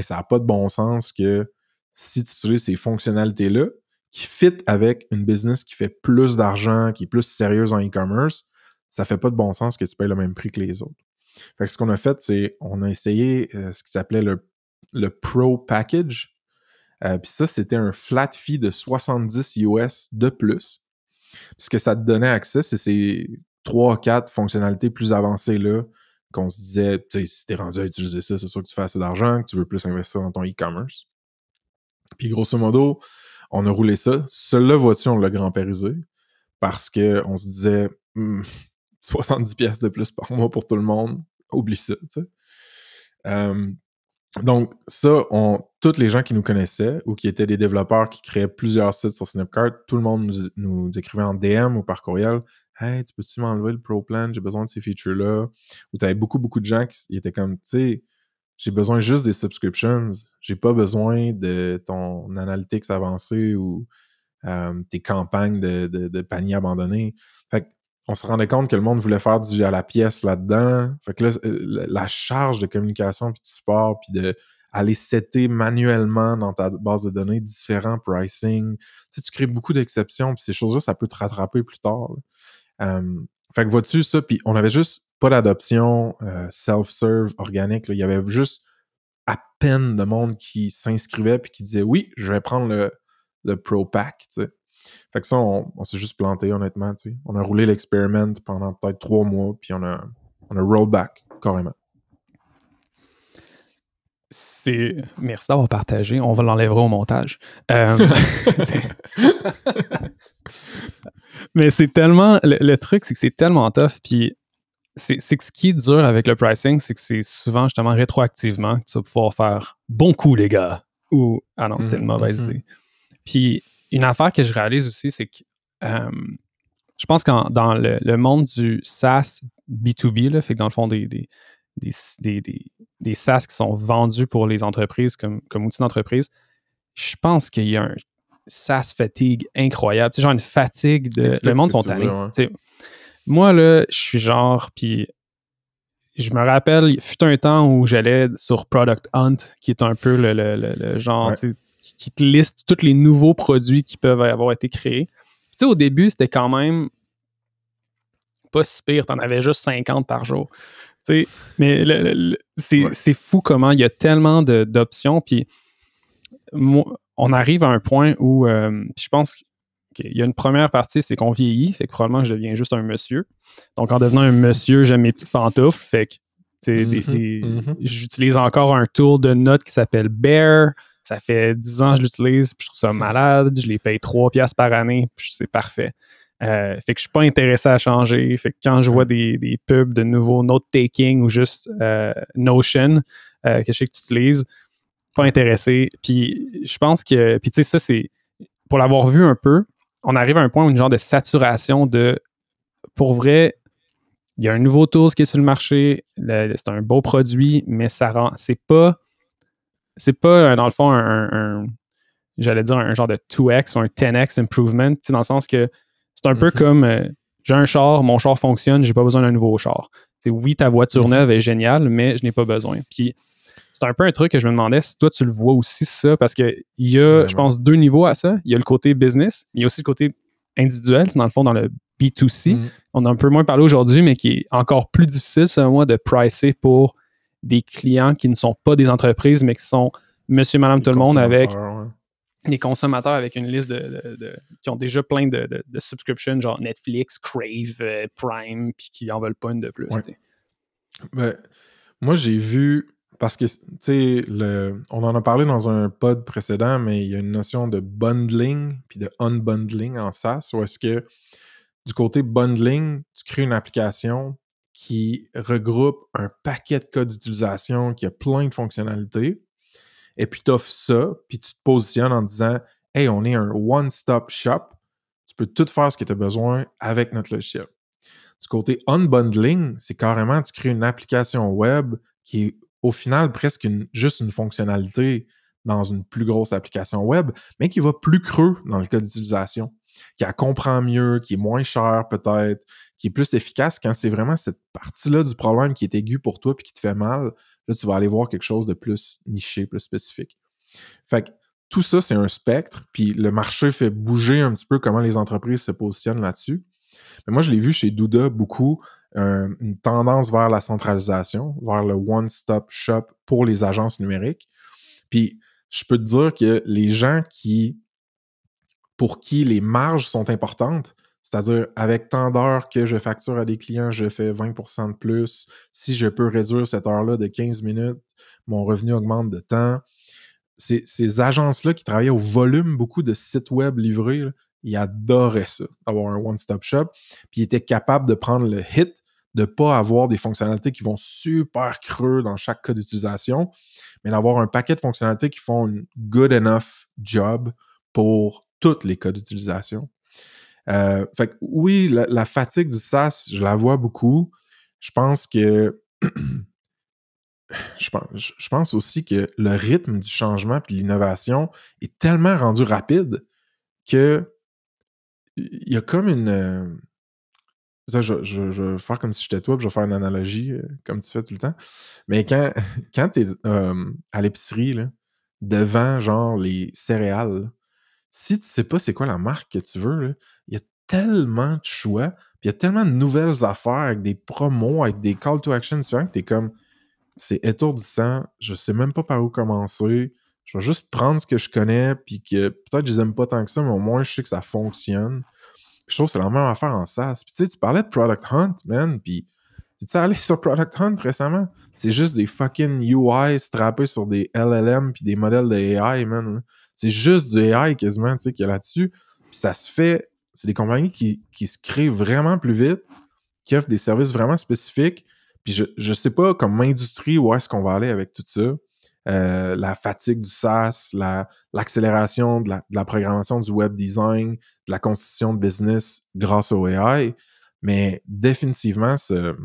Speaker 2: ça n'a pas de bon sens que si tu utilises ces fonctionnalités-là, qui fit avec une business qui fait plus d'argent, qui est plus sérieuse en e-commerce, ça fait pas de bon sens que tu payes le même prix que les autres. Fait que ce qu'on a fait, c'est on a essayé euh, ce qui s'appelait le, Pro Package. Euh, Puis ça, c'était un flat fee de 70 US de plus. Puis ce que ça te donnait accès, c'est ces 3-4 fonctionnalités plus avancées là qu'on se disait, tu si t'es rendu à utiliser ça, c'est sûr que tu fais assez d'argent, que tu veux plus investir dans ton e-commerce. Puis grosso modo, on a roulé ça. Celui-là, voici, on l'a grand-périsé parce qu'on se disait Hmm, [laughs] 70 pièces de plus par mois pour tout le monde, oublie ça, tu sais. Euh, donc, ça, on, tous les gens qui nous connaissaient ou qui étaient des développeurs qui créaient plusieurs sites sur Snapcart, tout le monde nous, nous écrivait en DM ou par courriel Hey, tu peux-tu m'enlever le Pro Plan? J'ai besoin de ces features-là. Ou tu avais beaucoup, beaucoup de gens qui étaient comme, tu sais, j'ai besoin juste des subscriptions. J'ai pas besoin de ton analytics avancé ou euh, tes campagnes de, de, de panier abandonné. Fait on se rendait compte que le monde voulait faire du à la pièce là-dedans. Fait que là, euh, la charge de communication puis de support puis de aller setter manuellement dans ta base de données différents pricing. Tu sais, tu crées beaucoup d'exceptions puis ces choses-là, ça peut te rattraper plus tard. Euh, fait que vois-tu ça? Puis on avait juste pas d'adoption euh, self-serve organique. Là. Il y avait juste à peine de monde qui s'inscrivait puis qui disait oui, je vais prendre le, le Pro Pack. Fait que ça, on, on s'est juste planté, honnêtement. Tu sais. On a roulé l'experiment pendant peut-être trois mois, puis on a, on a roll back carrément.
Speaker 4: C'est. Merci d'avoir partagé. On va l'enlèvera au montage. Euh, [laughs] [laughs] Mais c'est tellement. Le, le truc, c'est que c'est tellement tough. Puis c'est que ce qui est dur avec le pricing, c'est que c'est souvent justement rétroactivement que tu vas pouvoir faire bon coup, les gars. Ou ah non, c'était une
Speaker 2: Mhm,
Speaker 4: mauvaise
Speaker 2: mhm.
Speaker 4: idée. Puis une affaire que je réalise aussi, c'est que euh, je pense que dans le, le monde du SaaS B2B, là, fait que dans le fond, des, des, des, des, des- SaaS qui sont vendus pour les entreprises comme, comme outil d'entreprise, je pense qu'il y a un SaaS fatigue incroyable. Tu sais, genre une fatigue de. Le monde sont tannés.
Speaker 2: ouais.
Speaker 4: Tu sais, Moi, là, je suis genre, puis je me rappelle, il fut un temps où j'allais sur Product Hunt, qui est un peu le, le- le- le genre,
Speaker 2: Ouais.
Speaker 4: qui, qui te liste tous les nouveaux produits qui peuvent avoir été créés. Puis, Tu sais, au début, c'était quand même pas si pire, t'en avais juste 50 par jour. Tu sais, mais c'est
Speaker 2: Ouais.
Speaker 4: fou comment il y a tellement de- d'options. Puis on arrive à un point où euh, je pense qu'il y a une première partie, c'est qu'on vieillit, fait que probablement je deviens juste un monsieur. Donc en devenant un monsieur, j'aime mes petites pantoufles, fait que
Speaker 2: Mhm,
Speaker 4: des-
Speaker 2: mhm.
Speaker 4: j'utilise encore un tool de notes qui s'appelle Bear. Ça fait 10 ans que je l'utilise, puis je trouve ça malade. Je les paye 3 piastres par année, puis c'est parfait. Euh, fait que je suis pas intéressé à changer. Fait que quand je vois des, des pubs de nouveaux note-taking ou juste euh, Notion, euh, que je sais que tu utilises, pas intéressé. Puis je pense que, puis tu sais, ça, c'est, pour l'avoir vu un peu, on arrive à un point où une genre de saturation de, pour vrai, il y a un nouveau tool qui est sur le marché, c'est un beau produit, mais ça rend, c'est pas, c'est pas, dans le fond, un, un- j'allais dire un genre de 2x ou un 10x improvement, dans le sens que c'est un peu
Speaker 2: Mhm.
Speaker 4: comme, euh, j'ai un char, mon char fonctionne, j'ai pas besoin d'un nouveau char. Sais, oui, ta voiture
Speaker 2: Mhm.
Speaker 4: neuve est géniale, mais je n'ai pas besoin. Puis c'est un peu un truc que je me demandais si toi tu le vois aussi ça, parce qu'il y a, je pense, deux niveaux à ça. Il y a le côté business, mais il y a aussi le côté individuel, c'est dans le fond dans le B2C.
Speaker 2: Mhm.
Speaker 4: On a un peu moins parlé aujourd'hui, mais qui est encore plus difficile, selon moi, de pricer pour des clients qui ne sont pas des entreprises, mais qui sont monsieur, madame, tout le monde avec
Speaker 2: ouais.
Speaker 4: les consommateurs avec une liste de, de- de- qui ont déjà plein de, de, subscriptions, genre Netflix, Crave, euh, Prime, puis qui en veulent pas une de plus.
Speaker 2: Ouais. Ben, moi, j'ai vu, parce que, tu sais, on en a parlé dans un pod précédent, mais il y a une notion de bundling puis de unbundling en SaaS, où est-ce que du côté bundling, tu crées une application qui regroupe un paquet de cas d'utilisation, qui a plein de fonctionnalités, et puis tu offres ça, puis tu te positionnes en disant Hey, on est un one-stop shop, tu peux tout faire ce que tu as besoin avec notre logiciel. Du côté unbundling, c'est carrément, tu crées une application web qui est au final presque juste une fonctionnalité dans une plus grosse application web, mais qui va plus creux dans le cas d'utilisation, qui la comprend mieux, qui est moins cher peut-être, qui est plus efficace quand c'est vraiment cette partie-là du problème qui est aiguë pour toi puis qui te fait mal. Là, tu vas aller voir quelque chose de plus niché, plus spécifique. Fait que tout ça, c'est un spectre, puis le marché fait bouger un petit peu comment les entreprises se positionnent là-dessus. Mais moi, je l'ai vu chez Douda beaucoup, une tendance vers la centralisation, vers le one-stop shop pour les agences numériques. Puis, je peux te dire que les gens qui, pour qui les marges sont importantes, c'est-à-dire avec tant d'heures que je facture à des clients, je fais 20% de plus. Si je peux réduire cette heure-là de 15 minutes, mon revenu augmente de temps. Ces, ces agences-là qui travaillaient au volume, beaucoup de sites web livrés, ils adoraient ça, avoir un one-stop shop. Puis ils étaient capables de prendre le hit, de ne pas avoir des fonctionnalités qui vont super creux dans chaque cas d'utilisation, mais d'avoir un paquet de fonctionnalités qui font une good enough job pour tous les cas d'utilisation. Euh, fait que oui, la, fatigue du SaaS, je la vois beaucoup. Je pense que [clears throat] je pense aussi que le rythme du changement et de l'innovation est tellement rendu rapide que il y a comme une. euh, ça, je, vais faire comme si j'étais toi, puis je vais faire une analogie, euh, comme tu fais tout le temps. Mais quand, [laughs] quand tu es à l'épicerie, devant genre les céréales, si tu sais pas c'est quoi la marque que tu veux, il y a tellement de choix, puis il y a tellement de nouvelles affaires avec des promos, avec des call to action différents que tu es comme c'est étourdissant, je sais même pas par où commencer. Je vais juste prendre ce que je connais, puis que peut-être je les aime pas tant que ça, mais au moins je sais que ça fonctionne. Je trouve que c'est la même affaire en SaaS. Puis tu sais, tu parlais de Product Hunt, man, puis tu sais, allé [laughs] sur Product Hunt récemment? C'est juste des fucking UI strappés sur des LLM puis des modèles de AI, man. C'est juste du AI quasiment, tu sais, qu'il y a là-dessus. Puis ça se fait, c'est des compagnies qui, qui se créent vraiment plus vite, qui offrent des services vraiment spécifiques. Puis je, je sais pas comme industrie où est-ce qu'on va aller avec tout ça. Euh, la fatigue du SaaS, la- l'accélération de, la, programmation du web design, de la constitution de business grâce au AI. Mais définitivement, ce-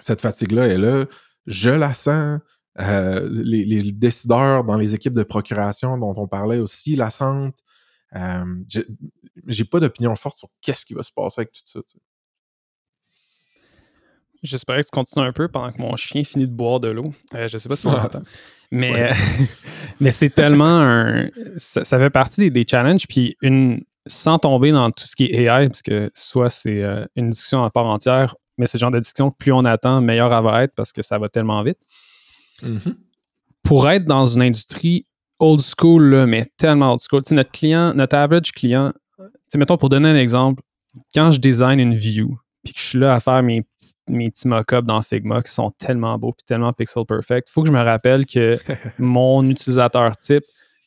Speaker 2: cette fatigue-là est là. Je la sens. Euh, les, décideurs dans les équipes de procuration dont on parlait aussi la sentent. Euh, j'ai- pas d'opinion forte sur qu'est-ce qui va se passer avec tout ça.
Speaker 4: J'espérais que tu continues un peu pendant que mon chien finit de boire de l'eau. Euh, je sais pas si on
Speaker 2: Ah,
Speaker 4: l'entend. Mais,
Speaker 2: Ouais.
Speaker 4: euh, [laughs] mais c'est tellement un. Ça, ça fait partie des, des challenges. Puis une, sans tomber dans tout ce qui est AI, parce que soit c'est euh, une discussion à part entière, mais c'est le genre de discussion que plus on attend, meilleur elle va être parce que ça va tellement vite.
Speaker 2: Mhm.
Speaker 4: Pour être dans une industrie old school, là, mais tellement old school, tu sais, notre client, notre average client, tu sais, mettons pour donner un exemple, quand je design une view, puis que je suis là à faire mes petits, mes petits mock-ups dans Figma qui sont tellement beaux puis tellement pixel perfect, il faut que je me rappelle que [laughs] mon utilisateur type,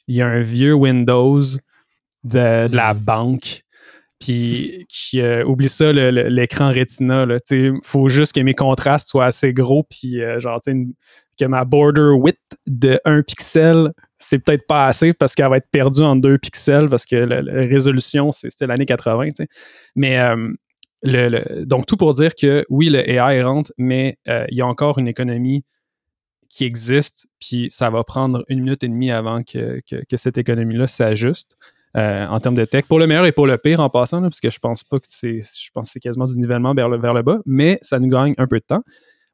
Speaker 4: il y a un vieux Windows de, de la banque. Puis, qui, euh, oublie ça, l'écran Retina. Il faut juste que mes contrastes soient assez gros. Puis, euh, genre, tu sais, une- que ma border width de 1 pixel, c'est peut-être pas assez parce qu'elle va être perdue en 2 pixels parce que la, la résolution, c'est- c'était l'année 80. tu sais. Mais, euh, le- le- donc, tout pour dire que oui, le AI rentre, mais euh, il y a encore une économie qui existe, puis ça va prendre une minute et demie avant que, que- que cette économie-là s'ajuste euh, en termes de tech, pour le meilleur et pour le pire en passant, là, parce que je pense pas que c'est, je pense que c'est quasiment du nivellement vers le, vers le bas, mais ça nous gagne un peu de temps.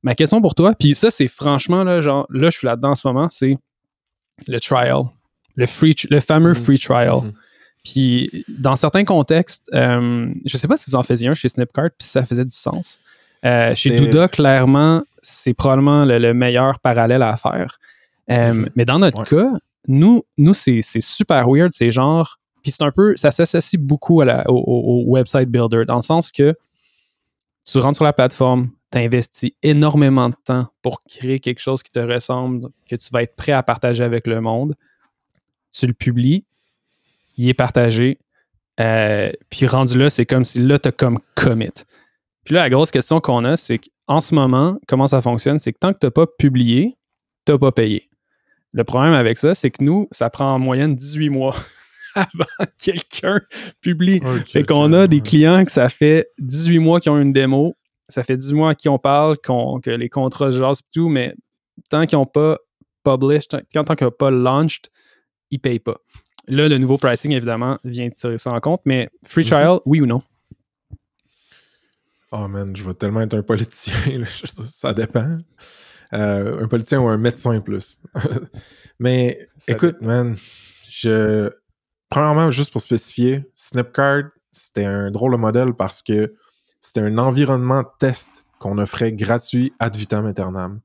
Speaker 4: Ma question pour toi, puis ça, c'est franchement, là, genre, là, je suis là-dedans en ce moment, c'est le trial, le, free, le fameux
Speaker 2: Mhm.
Speaker 4: free trial.
Speaker 2: Mhm.
Speaker 4: Puis dans certains contextes, euh, je sais pas si vous en faisiez un chez Snipcart, puis ça faisait du sens. Euh, chez Douda, clairement, c'est probablement le, le meilleur parallèle à faire. Euh,
Speaker 2: Mhm.
Speaker 4: Mais dans notre
Speaker 2: Ouais.
Speaker 4: cas, nous, nous c'est super weird. C'est genre, puis c'est un peu, ça s'associe beaucoup à la- au, au- au website builder, dans le sens que tu rentres sur la plateforme, tu investis énormément de temps pour créer quelque chose qui te ressemble, que tu vas être prêt à partager avec le monde. Tu le publies, il est partagé. euh, puis rendu là, c'est comme si là, tu as comme commit. Puis là, la grosse question qu'on a, c'est qu'en ce moment, comment ça fonctionne, c'est que tant que tu n'as pas publié, tu n'as pas payé. Le problème avec ça, c'est que nous, ça prend en moyenne 18 mois [laughs] avant que quelqu'un publie.
Speaker 2: Ok,
Speaker 4: Fait qu'on a des clients que ça fait 18 mois qui ont une démo, ça fait 10 mois à qui on parle, qu'on- que les contrats se jasent et tout, mais tant qu'ils n'ont pas published, tant, tant qu'ils n'ont pas launched, ils ne payent pas. Là, le nouveau pricing, évidemment, vient tirer ça en compte, mais free
Speaker 2: Mhm.
Speaker 4: trial, oui ou non?
Speaker 2: Oh man, je vais tellement être un politicien. [laughs] là, ça, dépend. Euh, un politicien ou un médecin plus. [laughs] Mais
Speaker 4: Ça
Speaker 2: écoute, man, je. Premièrement, juste pour spécifier, Snipcard, c'était un drôle de modèle parce que c'était un environnement de test qu'on offrait gratuit ad vitam aeternam.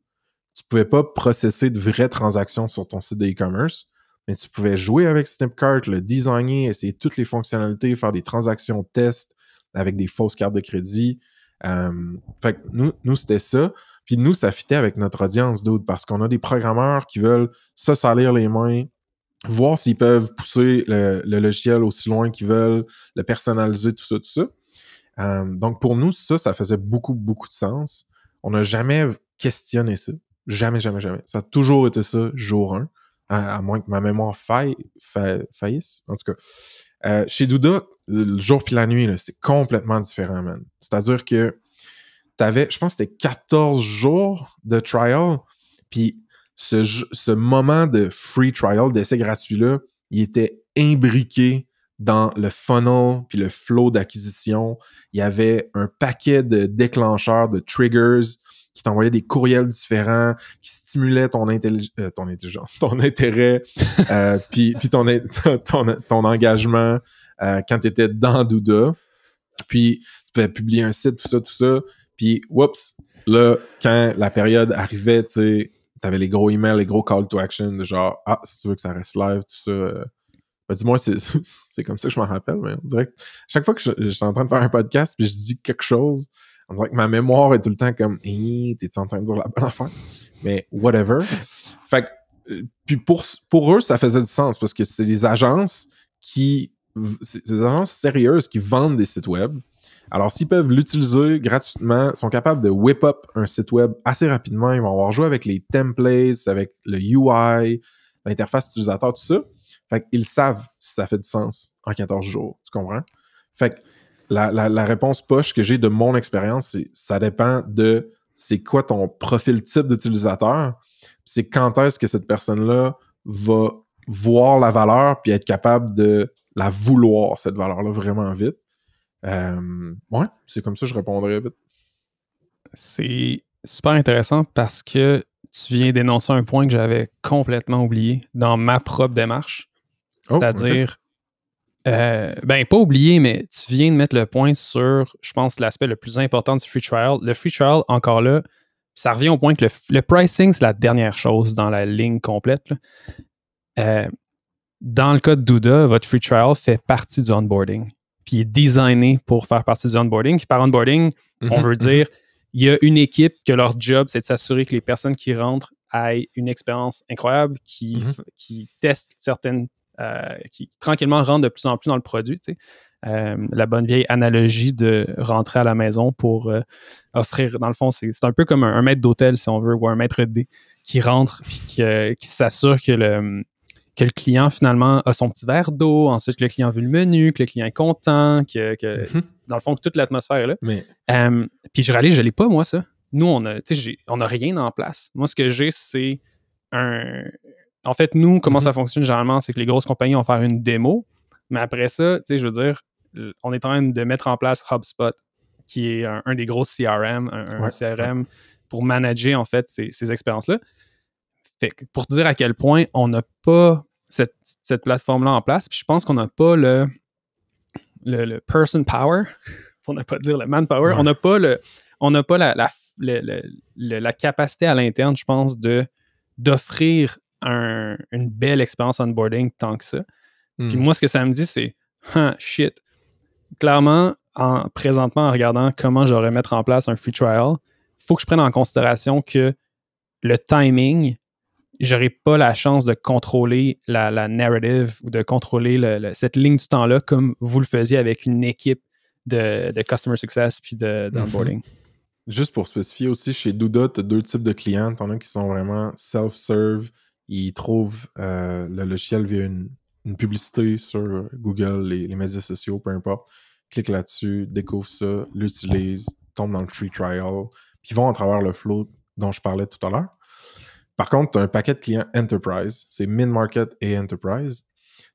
Speaker 2: Tu pouvais pas processer de vraies transactions sur ton site de e-commerce, mais tu pouvais jouer avec Snipcart, le designer, essayer toutes les fonctionnalités, faire des transactions test avec des fausses cartes de crédit. Euh, fait que nous, nous c'était ça. Puis nous, ça fitait avec notre audience, dude, parce qu'on a des programmeurs qui veulent se salir les mains, voir s'ils peuvent pousser le, le logiciel aussi loin qu'ils veulent, le personnaliser, tout ça, tout ça. Euh, donc pour nous, ça, ça faisait beaucoup, beaucoup de sens. On n'a jamais questionné ça. Jamais, jamais, jamais. Ça a toujours été ça, jour 1. À, moins que ma mémoire faille, fa- faillisse. En tout cas. Euh, chez Douda, le jour puis la nuit, c'est complètement différent, man. C'est-à-dire que t'avais, je pense que c'était 14 jours de trial, puis ce moment de free trial, d'essai gratuit-là, il était imbriqué dans le funnel puis le flow d'acquisition. Il y avait un paquet de déclencheurs, de triggers qui t'envoyaient des courriels différents, qui stimulaient ton, euh, ton intelligence, [laughs] ton intérêt, euh, puis, ton, [laughs] ton, ton engagement euh, quand tu étais dans Douda. Puis tu pouvais publier un site, tout ça, tout ça. Puis, whoops, là, quand la période arrivait, tu sais, t'avais les gros emails, les gros call to action, de genre, ah, si tu veux que ça reste live, tout ça. ben, dis-moi, c'est, [laughs] c'est comme ça que je m'en rappelle, mais on dirait que chaque fois que je, je suis en train de faire un podcast puis je dis quelque chose, on dirait que ma mémoire est tout le temps comme, hey, t'es-tu en train de dire la bonne affaire? Mais whatever. Fait que, euh, puis pour, pour eux, ça faisait du sens parce que c'est des agences qui, des agences sérieuses qui vendent des sites web Alors, s'ils peuvent l'utiliser gratuitement, sont capables de whip up un site web assez rapidement. Ils vont avoir joué avec les templates, avec le UI, l'interface utilisateur, tout ça. Fait qu'ils savent si ça fait du sens en 14 jours. Tu comprends? Fait que la, la- la réponse poche que j'ai de mon expérience, c'est ça dépend de c'est quoi ton profil type d'utilisateur. C'est quand est-ce que cette personne-là va voir la valeur puis être capable de la vouloir, cette valeur-là, vraiment vite. Euh, ouais, c'est comme ça que je répondrais vite.
Speaker 4: C'est super intéressant parce que tu viens d'énoncer un point que j'avais complètement oublié dans ma propre démarche.
Speaker 2: Oh,
Speaker 4: C'est-à-dire, euh, ben pas oublié, mais tu viens de mettre le point sur, je pense, l'aspect le plus important du free trial. Le free trial, encore là, ça revient au point que le, le pricing, c'est la dernière chose dans la ligne complète. Euh, dans le cas de Douda, votre free trial fait partie du onboarding. Puis il est designé pour faire partie du onboarding. Puis par onboarding, on
Speaker 2: Mhm,
Speaker 4: veut dire, il y a une équipe que leur job, c'est de s'assurer que les personnes qui rentrent aient une expérience incroyable, qui,
Speaker 2: Mhm.
Speaker 4: qui testent certaines, qui tranquillement rentrent de plus en plus dans le produit. tu sais. Euh, la bonne vieille analogie de rentrer à la maison pour euh, offrir, dans le fond, c'est un peu comme un, un maître d'hôtel, si on veut, ou un maître de dé qui rentre puis qui, euh, qui s'assure que le, que le client finalement a son petit verre d'eau, ensuite que le client a vu le menu, que le client est content, que, que
Speaker 2: Mhm.
Speaker 4: dans le fond, que toute l'atmosphère est là.
Speaker 2: Mais
Speaker 4: Euh, puis je réalise, je l'ai pas, moi, ça. Nous, on a, tu sais, j'ai- on a rien en place. Moi, ce que j'ai, c'est un. En fait, nous, comment
Speaker 2: Mhm.
Speaker 4: ça fonctionne généralement, c'est que les grosses compagnies vont faire une démo, mais après ça, tu sais, je veux dire, on est en train de mettre en place HubSpot, qui est un, un des gros CRM, un, un
Speaker 2: Ouais,
Speaker 4: CRM pour manager, en fait, ces, ces expériences-là. Fait que pour te dire à quel point on n'a pas cette, cette plateforme-là en place, puis je pense qu'on n'a pas le, le, le person power, [laughs] pour ne pas dire le manpower,
Speaker 2: Ouais.
Speaker 4: on n'a pas le, on n'a pas la, la, le- le- le- la capacité à l'interne, je pense, de d'offrir un- une belle expérience onboarding tant que ça. Puis
Speaker 2: hmm,
Speaker 4: moi, ce que ça me dit, c'est Huh, shit. Clairement, en, présentement, en regardant comment j'aurais mettre en place un free trial, il faut que je prenne en considération que le timing, j'aurai pas la chance de contrôler la, la narrative ou de contrôler le- le- cette ligne du temps-là comme vous le faisiez avec une équipe de, de customer success puis de, d'onboarding.
Speaker 2: Juste pour spécifier aussi, chez Douda, tu as deux types de clients. T'en as qui sont vraiment self-serve. Ils trouvent euh, le logiciel via une, publicité sur Google, les, médias sociaux, peu importe. Clique là-dessus, découvre ça, l'utilise, tombe dans le free trial, puis vont à travers le flow dont je parlais tout à l'heure. Par contre, tu as un paquet de clients enterprise, c'est mid-market et enterprise.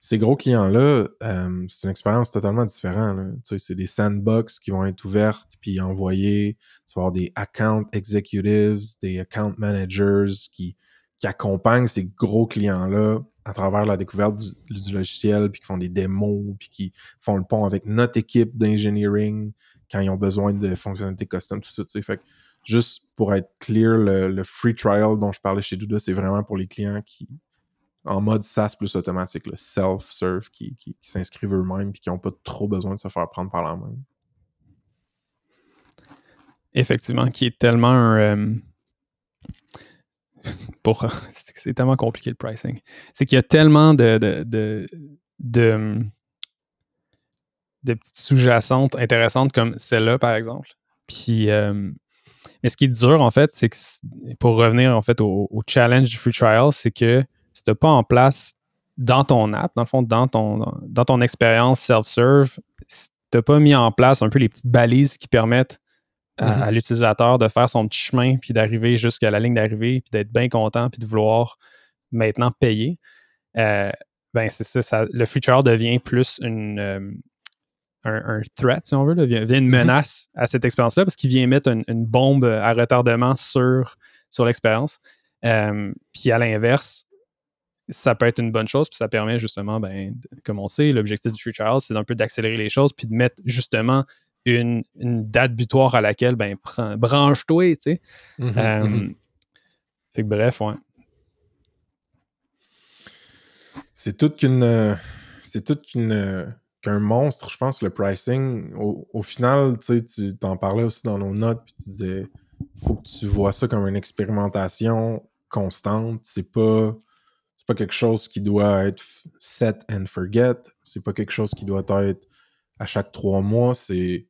Speaker 2: Ces gros clients-là, euh, c'est une expérience totalement différente. c'est des sandbox qui vont être ouvertes puis envoyées. Tu vas avoir des account executives, des account managers qui, qui accompagnent ces gros clients-là à travers la découverte du, logiciel, puis qui font des démos, puis qui font le pont avec notre équipe d'engineering quand ils ont besoin de fonctionnalités custom, tout ça. tu. Fait juste pour être clear, le, free trial dont je parlais chez Douda, c'est vraiment pour les clients qui, en mode SaaS plus automatique, le self-serve, qui, qui, qui s'inscrivent eux-mêmes puis qui n'ont pas trop besoin de se faire prendre par la main.
Speaker 4: Effectivement, qui est tellement un. euh, [laughs] c'est tellement compliqué le pricing. C'est qu'il y a tellement de, de, de, de, petites sous-jacentes intéressantes comme celle-là, par exemple. Puis, euh, mais ce qui est dur, en fait, c'est que pour revenir en fait au, challenge du free trial, c'est que si tu pas en place dans ton app, dans le fond, dans ton, dans ton expérience self-serve, si tu pas mis en place un peu les petites balises qui permettent à,
Speaker 2: Mhm.
Speaker 4: à l'utilisateur de faire son petit chemin, puis d'arriver jusqu'à la ligne d'arrivée, puis d'être bien content, puis de vouloir maintenant payer, euh, ben c'est ça, ça- le trial devient plus une, euh, un, un threat, si on veut, là, devient, devient une
Speaker 2: Mhm.
Speaker 4: menace à cette expérience-là, parce qu'il vient mettre une, une bombe à retardement sur, sur l'expérience. Euh, puis à l'inverse, ça peut être une bonne chose, puis ça permet justement, ben, comme on sait, l'objectif du trial, c'est d'un peu d'accélérer les choses, puis de mettre justement une, une date butoir à laquelle, ben, branche-toi, tu sais.
Speaker 2: Mhm,
Speaker 4: Euh,
Speaker 2: mhm.
Speaker 4: Fait que bref, ouais.
Speaker 2: C'est toute qu'une. C'est toute qu'une. qu'un monstre, je pense, le pricing. Au, au final, tu sais, tu t'en parlais aussi dans nos notes, puis tu disais faut que tu vois ça comme une expérimentation constante. C'est pas. C'est pas quelque chose qui doit être set and forget. C'est pas quelque chose qui doit être à chaque trois mois. C'est.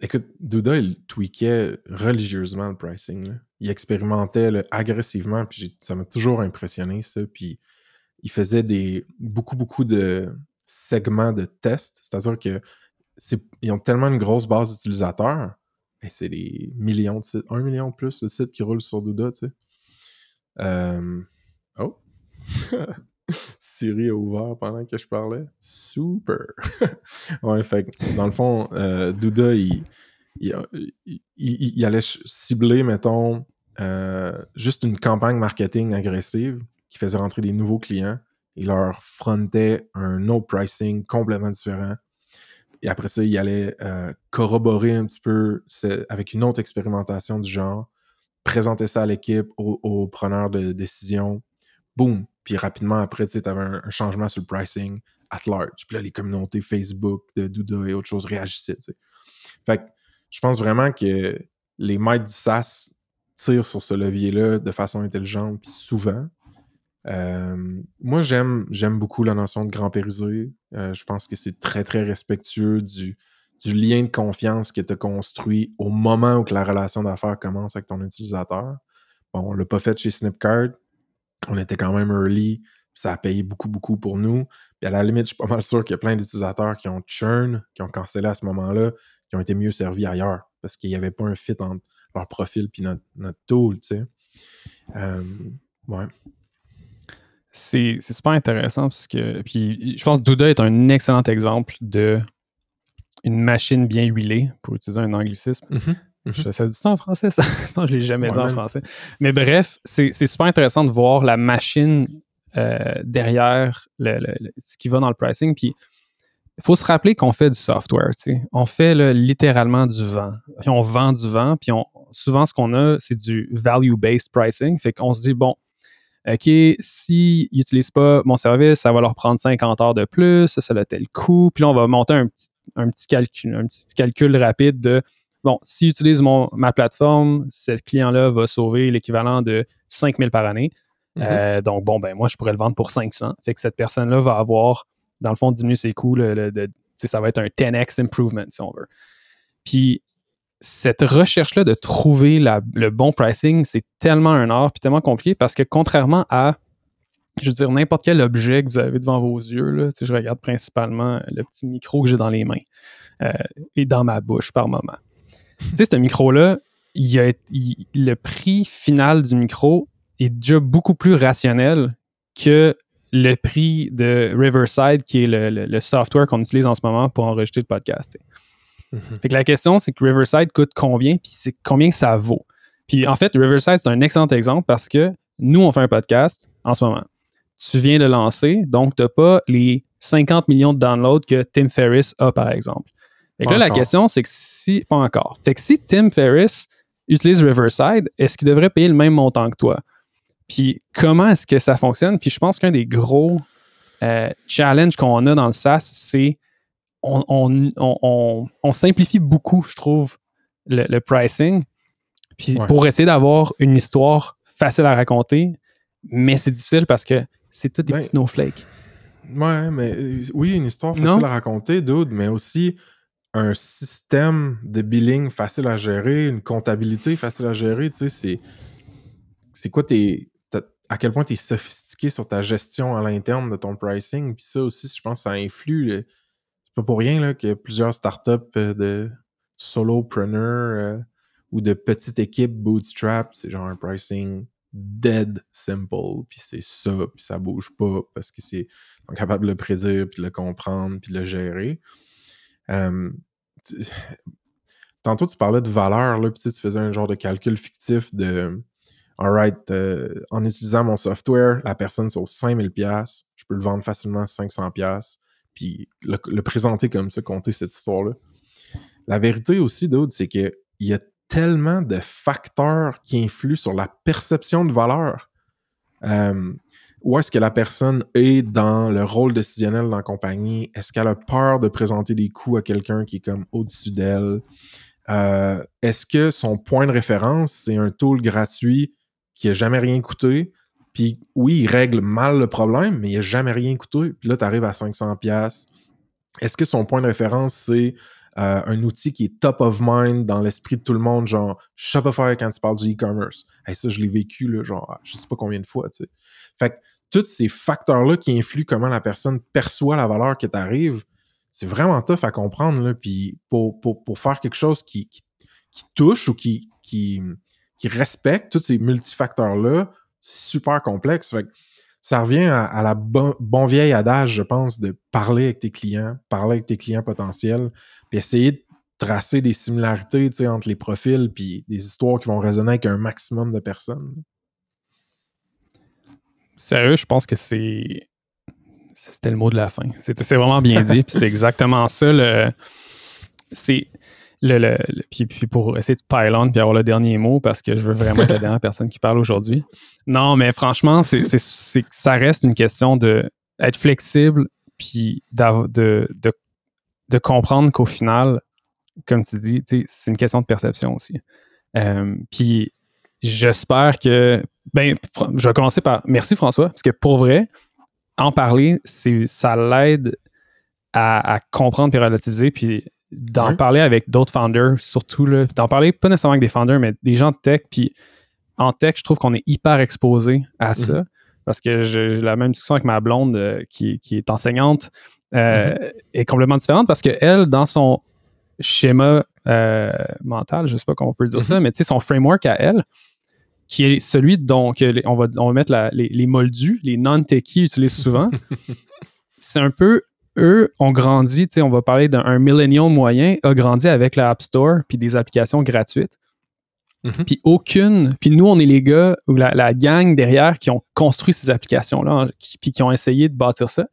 Speaker 2: Écoute, Douda, il tweakait religieusement le pricing. Il expérimentait là, agressivement, puis ça m'a toujours impressionné, ça. Puis il faisait des beaucoup, beaucoup de segments de tests. C'est-à-dire que ils ont tellement une grosse base d'utilisateurs, et c'est des millions de sites, un million de plus de sites qui roulent sur Douda, tu sais. Euh, Oh! [laughs] [laughs] Siri a ouvert pendant que je parlais. Super! [laughs] ouais, fait que, dans le fond, euh, Douda, il, il, il- allait cibler, mettons, euh, juste une campagne marketing agressive qui faisait rentrer des nouveaux clients. Il leur frontait un autre pricing complètement différent. Et après ça, il allait euh, corroborer un petit peu avec une autre expérimentation du genre, présenter ça à l'équipe, aux, aux preneurs de décision. Boum! Puis rapidement après, tu avais un, un changement sur le pricing at large. Puis là, les communautés Facebook de Douda et autres choses réagissaient. Fait que je pense vraiment que les maîtres du SaaS tirent sur ce levier-là de façon intelligente, puis souvent. Euh, moi, j'aime beaucoup la notion de grand périsé. Euh, je pense que c'est très, très respectueux du, lien de confiance que tu as construit au moment où la relation d'affaires commence avec ton utilisateur. Bon, on l'a pas fait chez Snipcard. On était quand même early. Ça a payé beaucoup, beaucoup pour nous. Puis à la limite, je suis pas mal sûr qu'il y a plein d'utilisateurs qui ont churn, qui ont cancellé à ce moment-là, qui ont été mieux servis ailleurs parce qu'il n'y avait pas un fit entre leur profil puis notre, notre tool, tu sais. Euh, ouais.
Speaker 4: C'est super intéressant parce que. Puis je pense que Douda est un excellent exemple de une machine bien huilée, pour utiliser un anglicisme. Je- Ça dit ça en français, ça? [laughs] non, je l'ai jamais dit en français. Mais bref, c'est super intéressant de voir la machine euh, derrière le- le- le- ce qui va dans le pricing. Puis il faut se rappeler qu'on fait du software. tu sais. On fait là, littéralement du vent. Puis on vend du vent. Puis on, souvent, ce qu'on a, c'est du value-based pricing. Fait qu'on se dit, bon, OK, s'ils n'utilisent pas mon service, ça va leur prendre 50 heures de plus, ça, ça a tel coût. Puis là, on va monter un petit, un petit, calcul, un petit calcul rapide de bon, s'ils utilisent mon, ma plateforme, ce client-là va sauver l'équivalent de 5000 par année.
Speaker 2: Mhm.
Speaker 4: Euh, donc, bon, ben moi, je pourrais le vendre pour 500. Fait que cette personne-là va avoir, dans le fond, diminué ses coûts. le- le- de- tu sais, ça va être un 10x improvement, si on veut. Puis, cette recherche-là de trouver la- le bon pricing, c'est tellement un art puis tellement compliqué parce que contrairement à, je veux dire, n'importe quel objet que vous avez devant vos yeux, là, je regarde principalement le petit micro que j'ai dans les mains euh, et dans ma bouche par moment. Tu sais, ce micro-là, il a- il- le prix final du micro est déjà beaucoup plus rationnel que le prix de Riverside, qui est le, le- le software qu'on utilise en ce moment pour enregistrer le podcast.
Speaker 2: Mhm.
Speaker 4: Fait que la question, c'est que Riverside coûte combien, puis c'est combien que ça vaut. Puis en fait, Riverside, c'est un excellent exemple parce que nous, on fait un podcast en ce moment. Tu viens de lancer, donc tu n'as pas les 50 millions de downloads que Tim Ferriss a, par exemple. Fait que là, la question, c'est que si. Pas encore. Fait que si Tim Ferriss utilise Riverside, est-ce qu'il devrait payer le même montant que toi? Puis comment est-ce que ça fonctionne? Puis je pense qu'un des gros euh, challenges qu'on a dans le SaaS, c'est on, on- on- simplifie beaucoup, je trouve, le, le pricing. Puis
Speaker 2: Ouais.
Speaker 4: pour essayer d'avoir une histoire facile à raconter, mais c'est difficile parce que c'est tout des
Speaker 2: Ben,
Speaker 4: petits snowflakes.
Speaker 2: Ouais, mais euh, oui, une histoire facile
Speaker 4: Non?
Speaker 2: à raconter, dude, mais aussi un système de billing facile à gérer, une comptabilité facile à gérer, tu sais, c'est. C'est quoi tes. À quel point tu es sophistiqué sur ta gestion à l'interne de ton pricing, puis ça aussi, je pense, ça influe. C'est pas pour rien là, que plusieurs startups euh, de solopreneurs euh, ou de petites équipes bootstrap, c'est genre un pricing dead simple, puis c'est ça, puis ça bouge pas parce que c'est sont capables de le prédire, puis de le comprendre, puis de le gérer. [laughs] Tantôt, tu parlais de valeur, là, puis tu sais, tu faisais un genre de calcul fictif de Alright, euh, en utilisant mon software, la personne sauve 5000$, je peux le vendre facilement 500$, puis le, présenter comme ça, compter cette histoire-là. La vérité aussi, d'autres, c'est qu'il y a tellement de facteurs qui influent sur la perception de valeur. Où est-ce que la personne est dans le rôle décisionnel dans la compagnie? Est-ce qu'elle a peur de présenter des coûts à quelqu'un qui est comme au-dessus d'elle? Euh, est-ce que son point de référence, c'est un tool gratuit qui a jamais rien coûté? Puis oui, il règle mal le problème, mais il a jamais rien coûté. Puis là, tu arrives à 500$. pièces. Est-ce que son point de référence, c'est euh, un outil qui est top of mind dans l'esprit de tout le monde, genre Shopify quand tu parles du e-commerce? Ça, je l'ai vécu, là, genre, je sais pas combien de fois, tu sais. Fait que tous ces facteurs-là qui influent comment la personne perçoit la valeur qui t'arrive, c'est vraiment tough à comprendre. Puis pour, faire quelque chose qui, touche ou qui, respecte tous ces multifacteurs-là, c'est super complexe. Ça revient à, la bon, bon vieille adage, je pense, de parler avec tes clients, parler avec tes clients potentiels, puis essayer de tracer des similarités entre les profils, puis des histoires qui vont résonner avec un maximum de personnes.
Speaker 4: Sérieux, je pense que c'est. C'était le mot de la fin. C'est vraiment bien dit. Puis c'est exactement [laughs] ça. Le... C'est. Le, le, le- puis, puis pour essayer de pile on puis avoir le dernier mot parce que je veux vraiment être la dernière personne qui parle aujourd'hui. Non, mais franchement, c'est, ça reste une question de être flexible puis de, de, de comprendre qu'au final, comme tu dis, c'est une question de perception aussi. Euh, puis j'espère que. Ben, je vais commencer par. Merci François, parce que pour vrai, en parler, ça l'aide à, à comprendre puis relativiser, puis d'en
Speaker 2: Ouais.
Speaker 4: parler avec d'autres founders, surtout, d'en parler pas nécessairement avec des founders, mais des gens de tech. Puis en tech, je trouve qu'on est hyper exposé à ça, parce que j'ai la même discussion avec ma blonde euh, qui, qui est enseignante, euh, est complètement différente parce qu'elle, dans son schéma euh, mental, je sais pas comment on peut dire ça, mais tu sais, son framework à elle, qui est celui dont on, va, on va mettre la- les, les moldus, les non-techies utilisent souvent, [laughs] c'est un peu eux ont grandi, tu sais, on va parler d'un un millennial moyen, a grandi avec la App Store puis des applications gratuites.
Speaker 2: Mhm.
Speaker 4: Puis aucune, puis nous, on est les gars ou la, la gang derrière qui ont construit ces applications-là, qui- puis qui ont essayé de bâtir ça.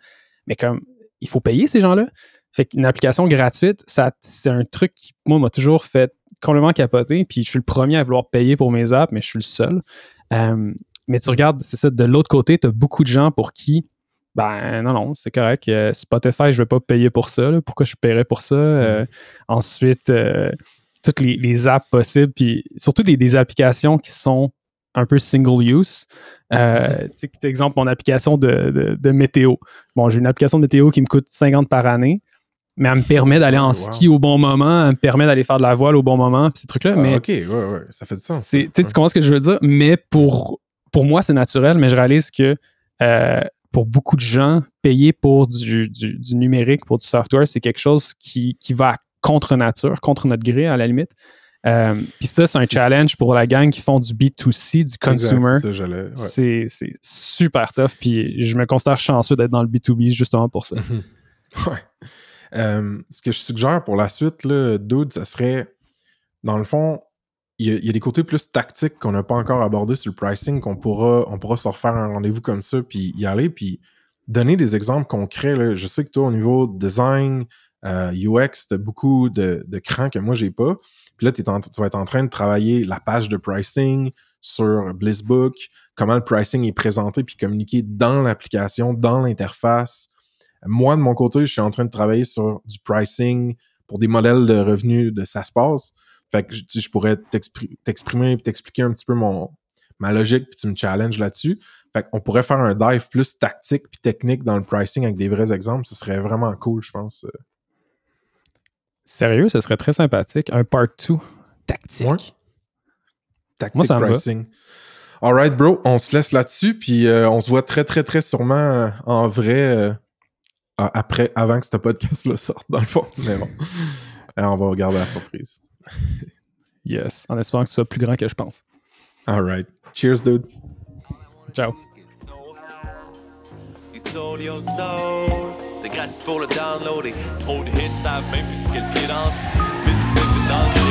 Speaker 4: Mais comme, il faut payer ces gens-là. Fait qu'une application gratuite, c'est un truc qui, moi, m'a toujours fait complètement capoter. Puis je suis le premier à vouloir payer pour mes apps, mais je suis le seul. Euh, mais tu regardes, c'est ça, de l'autre côté, tu as beaucoup de gens pour qui, ben non, non, c'est correct. Euh, Spotify, je ne vais pas payer pour ça. là. Pourquoi je paierais pour ça? Euh, ensuite, euh, toutes les, les apps possibles, puis surtout des, des applications qui sont un peu single use. Euh, tu sais, exemple, mon application de, de- de météo. Bon, j'ai une application de météo qui me coûte 50 par année, mais elle me permet d'aller en
Speaker 2: Wow.
Speaker 4: ski au bon moment, elle me permet d'aller faire de la voile au bon moment, ces trucs-là.
Speaker 2: Ah,
Speaker 4: mais
Speaker 2: ok, ouais, ouais, ça fait du sens. ça.
Speaker 4: tu sais, tu comprends ce que je veux dire? Mais pour, pour moi, c'est naturel, mais je réalise que euh, pour beaucoup de gens, payer pour du, du- du numérique, pour du software, c'est quelque chose qui, qui va contre nature, contre notre gré à la limite. Euh, Puis ça, c'est un challenge pour la gang qui font du B2C, du consumer.
Speaker 2: ouais.
Speaker 4: C'est super tough. Puis je me considère chanceux d'être dans le B2B justement pour ça. [laughs]
Speaker 2: Ouais. Euh, ce que je suggère pour la suite, Dude, ça serait, dans le fond, il y, a- des côtés plus tactiques qu'on n'a pas encore abordés sur le pricing, qu'on pourra, on pourra se refaire un rendez-vous comme ça, puis y aller, puis donner des exemples concrets. Je sais que toi, au niveau design, euh, UX, tu as beaucoup de, crans que moi, j'ai pas. Puis là, tu vas être en train de travailler la page de pricing sur Blissbook, comment le pricing est présenté puis communiqué dans l'application, dans l'interface. Moi, de mon côté, je suis en train de travailler sur du pricing pour des modèles de revenus de ça se passe. Fait que je pourrais t'expri- t'exprimer et t'expliquer un petit peu mon, ma logique, puis tu me challenges là-dessus. Fait qu'on pourrait faire un dive plus tactique puis technique dans le pricing avec des vrais exemples. Ce serait vraiment cool, je pense.
Speaker 4: Sérieux, ce serait très sympathique. Un part 2 tactique.
Speaker 2: Ouais. Tactique
Speaker 4: Moi, ça me va.
Speaker 2: pricing. Alright, bro, on se laisse là-dessus, puis euh, on se voit très, très, très sûrement euh, en vrai euh, après, avant que ce podcast-là sorte, dans le fond. Mais bon, Euh, on va regarder la surprise.
Speaker 4: Yes. En espérant que ce soit plus grand que je pense.
Speaker 2: Alright. Cheers, dude.
Speaker 4: Ciao.
Speaker 3: You sold your soul. C'est gratis pour le downloader. Trop de hits, savent même plus ce qu'elle pied danse. Mississippi dans le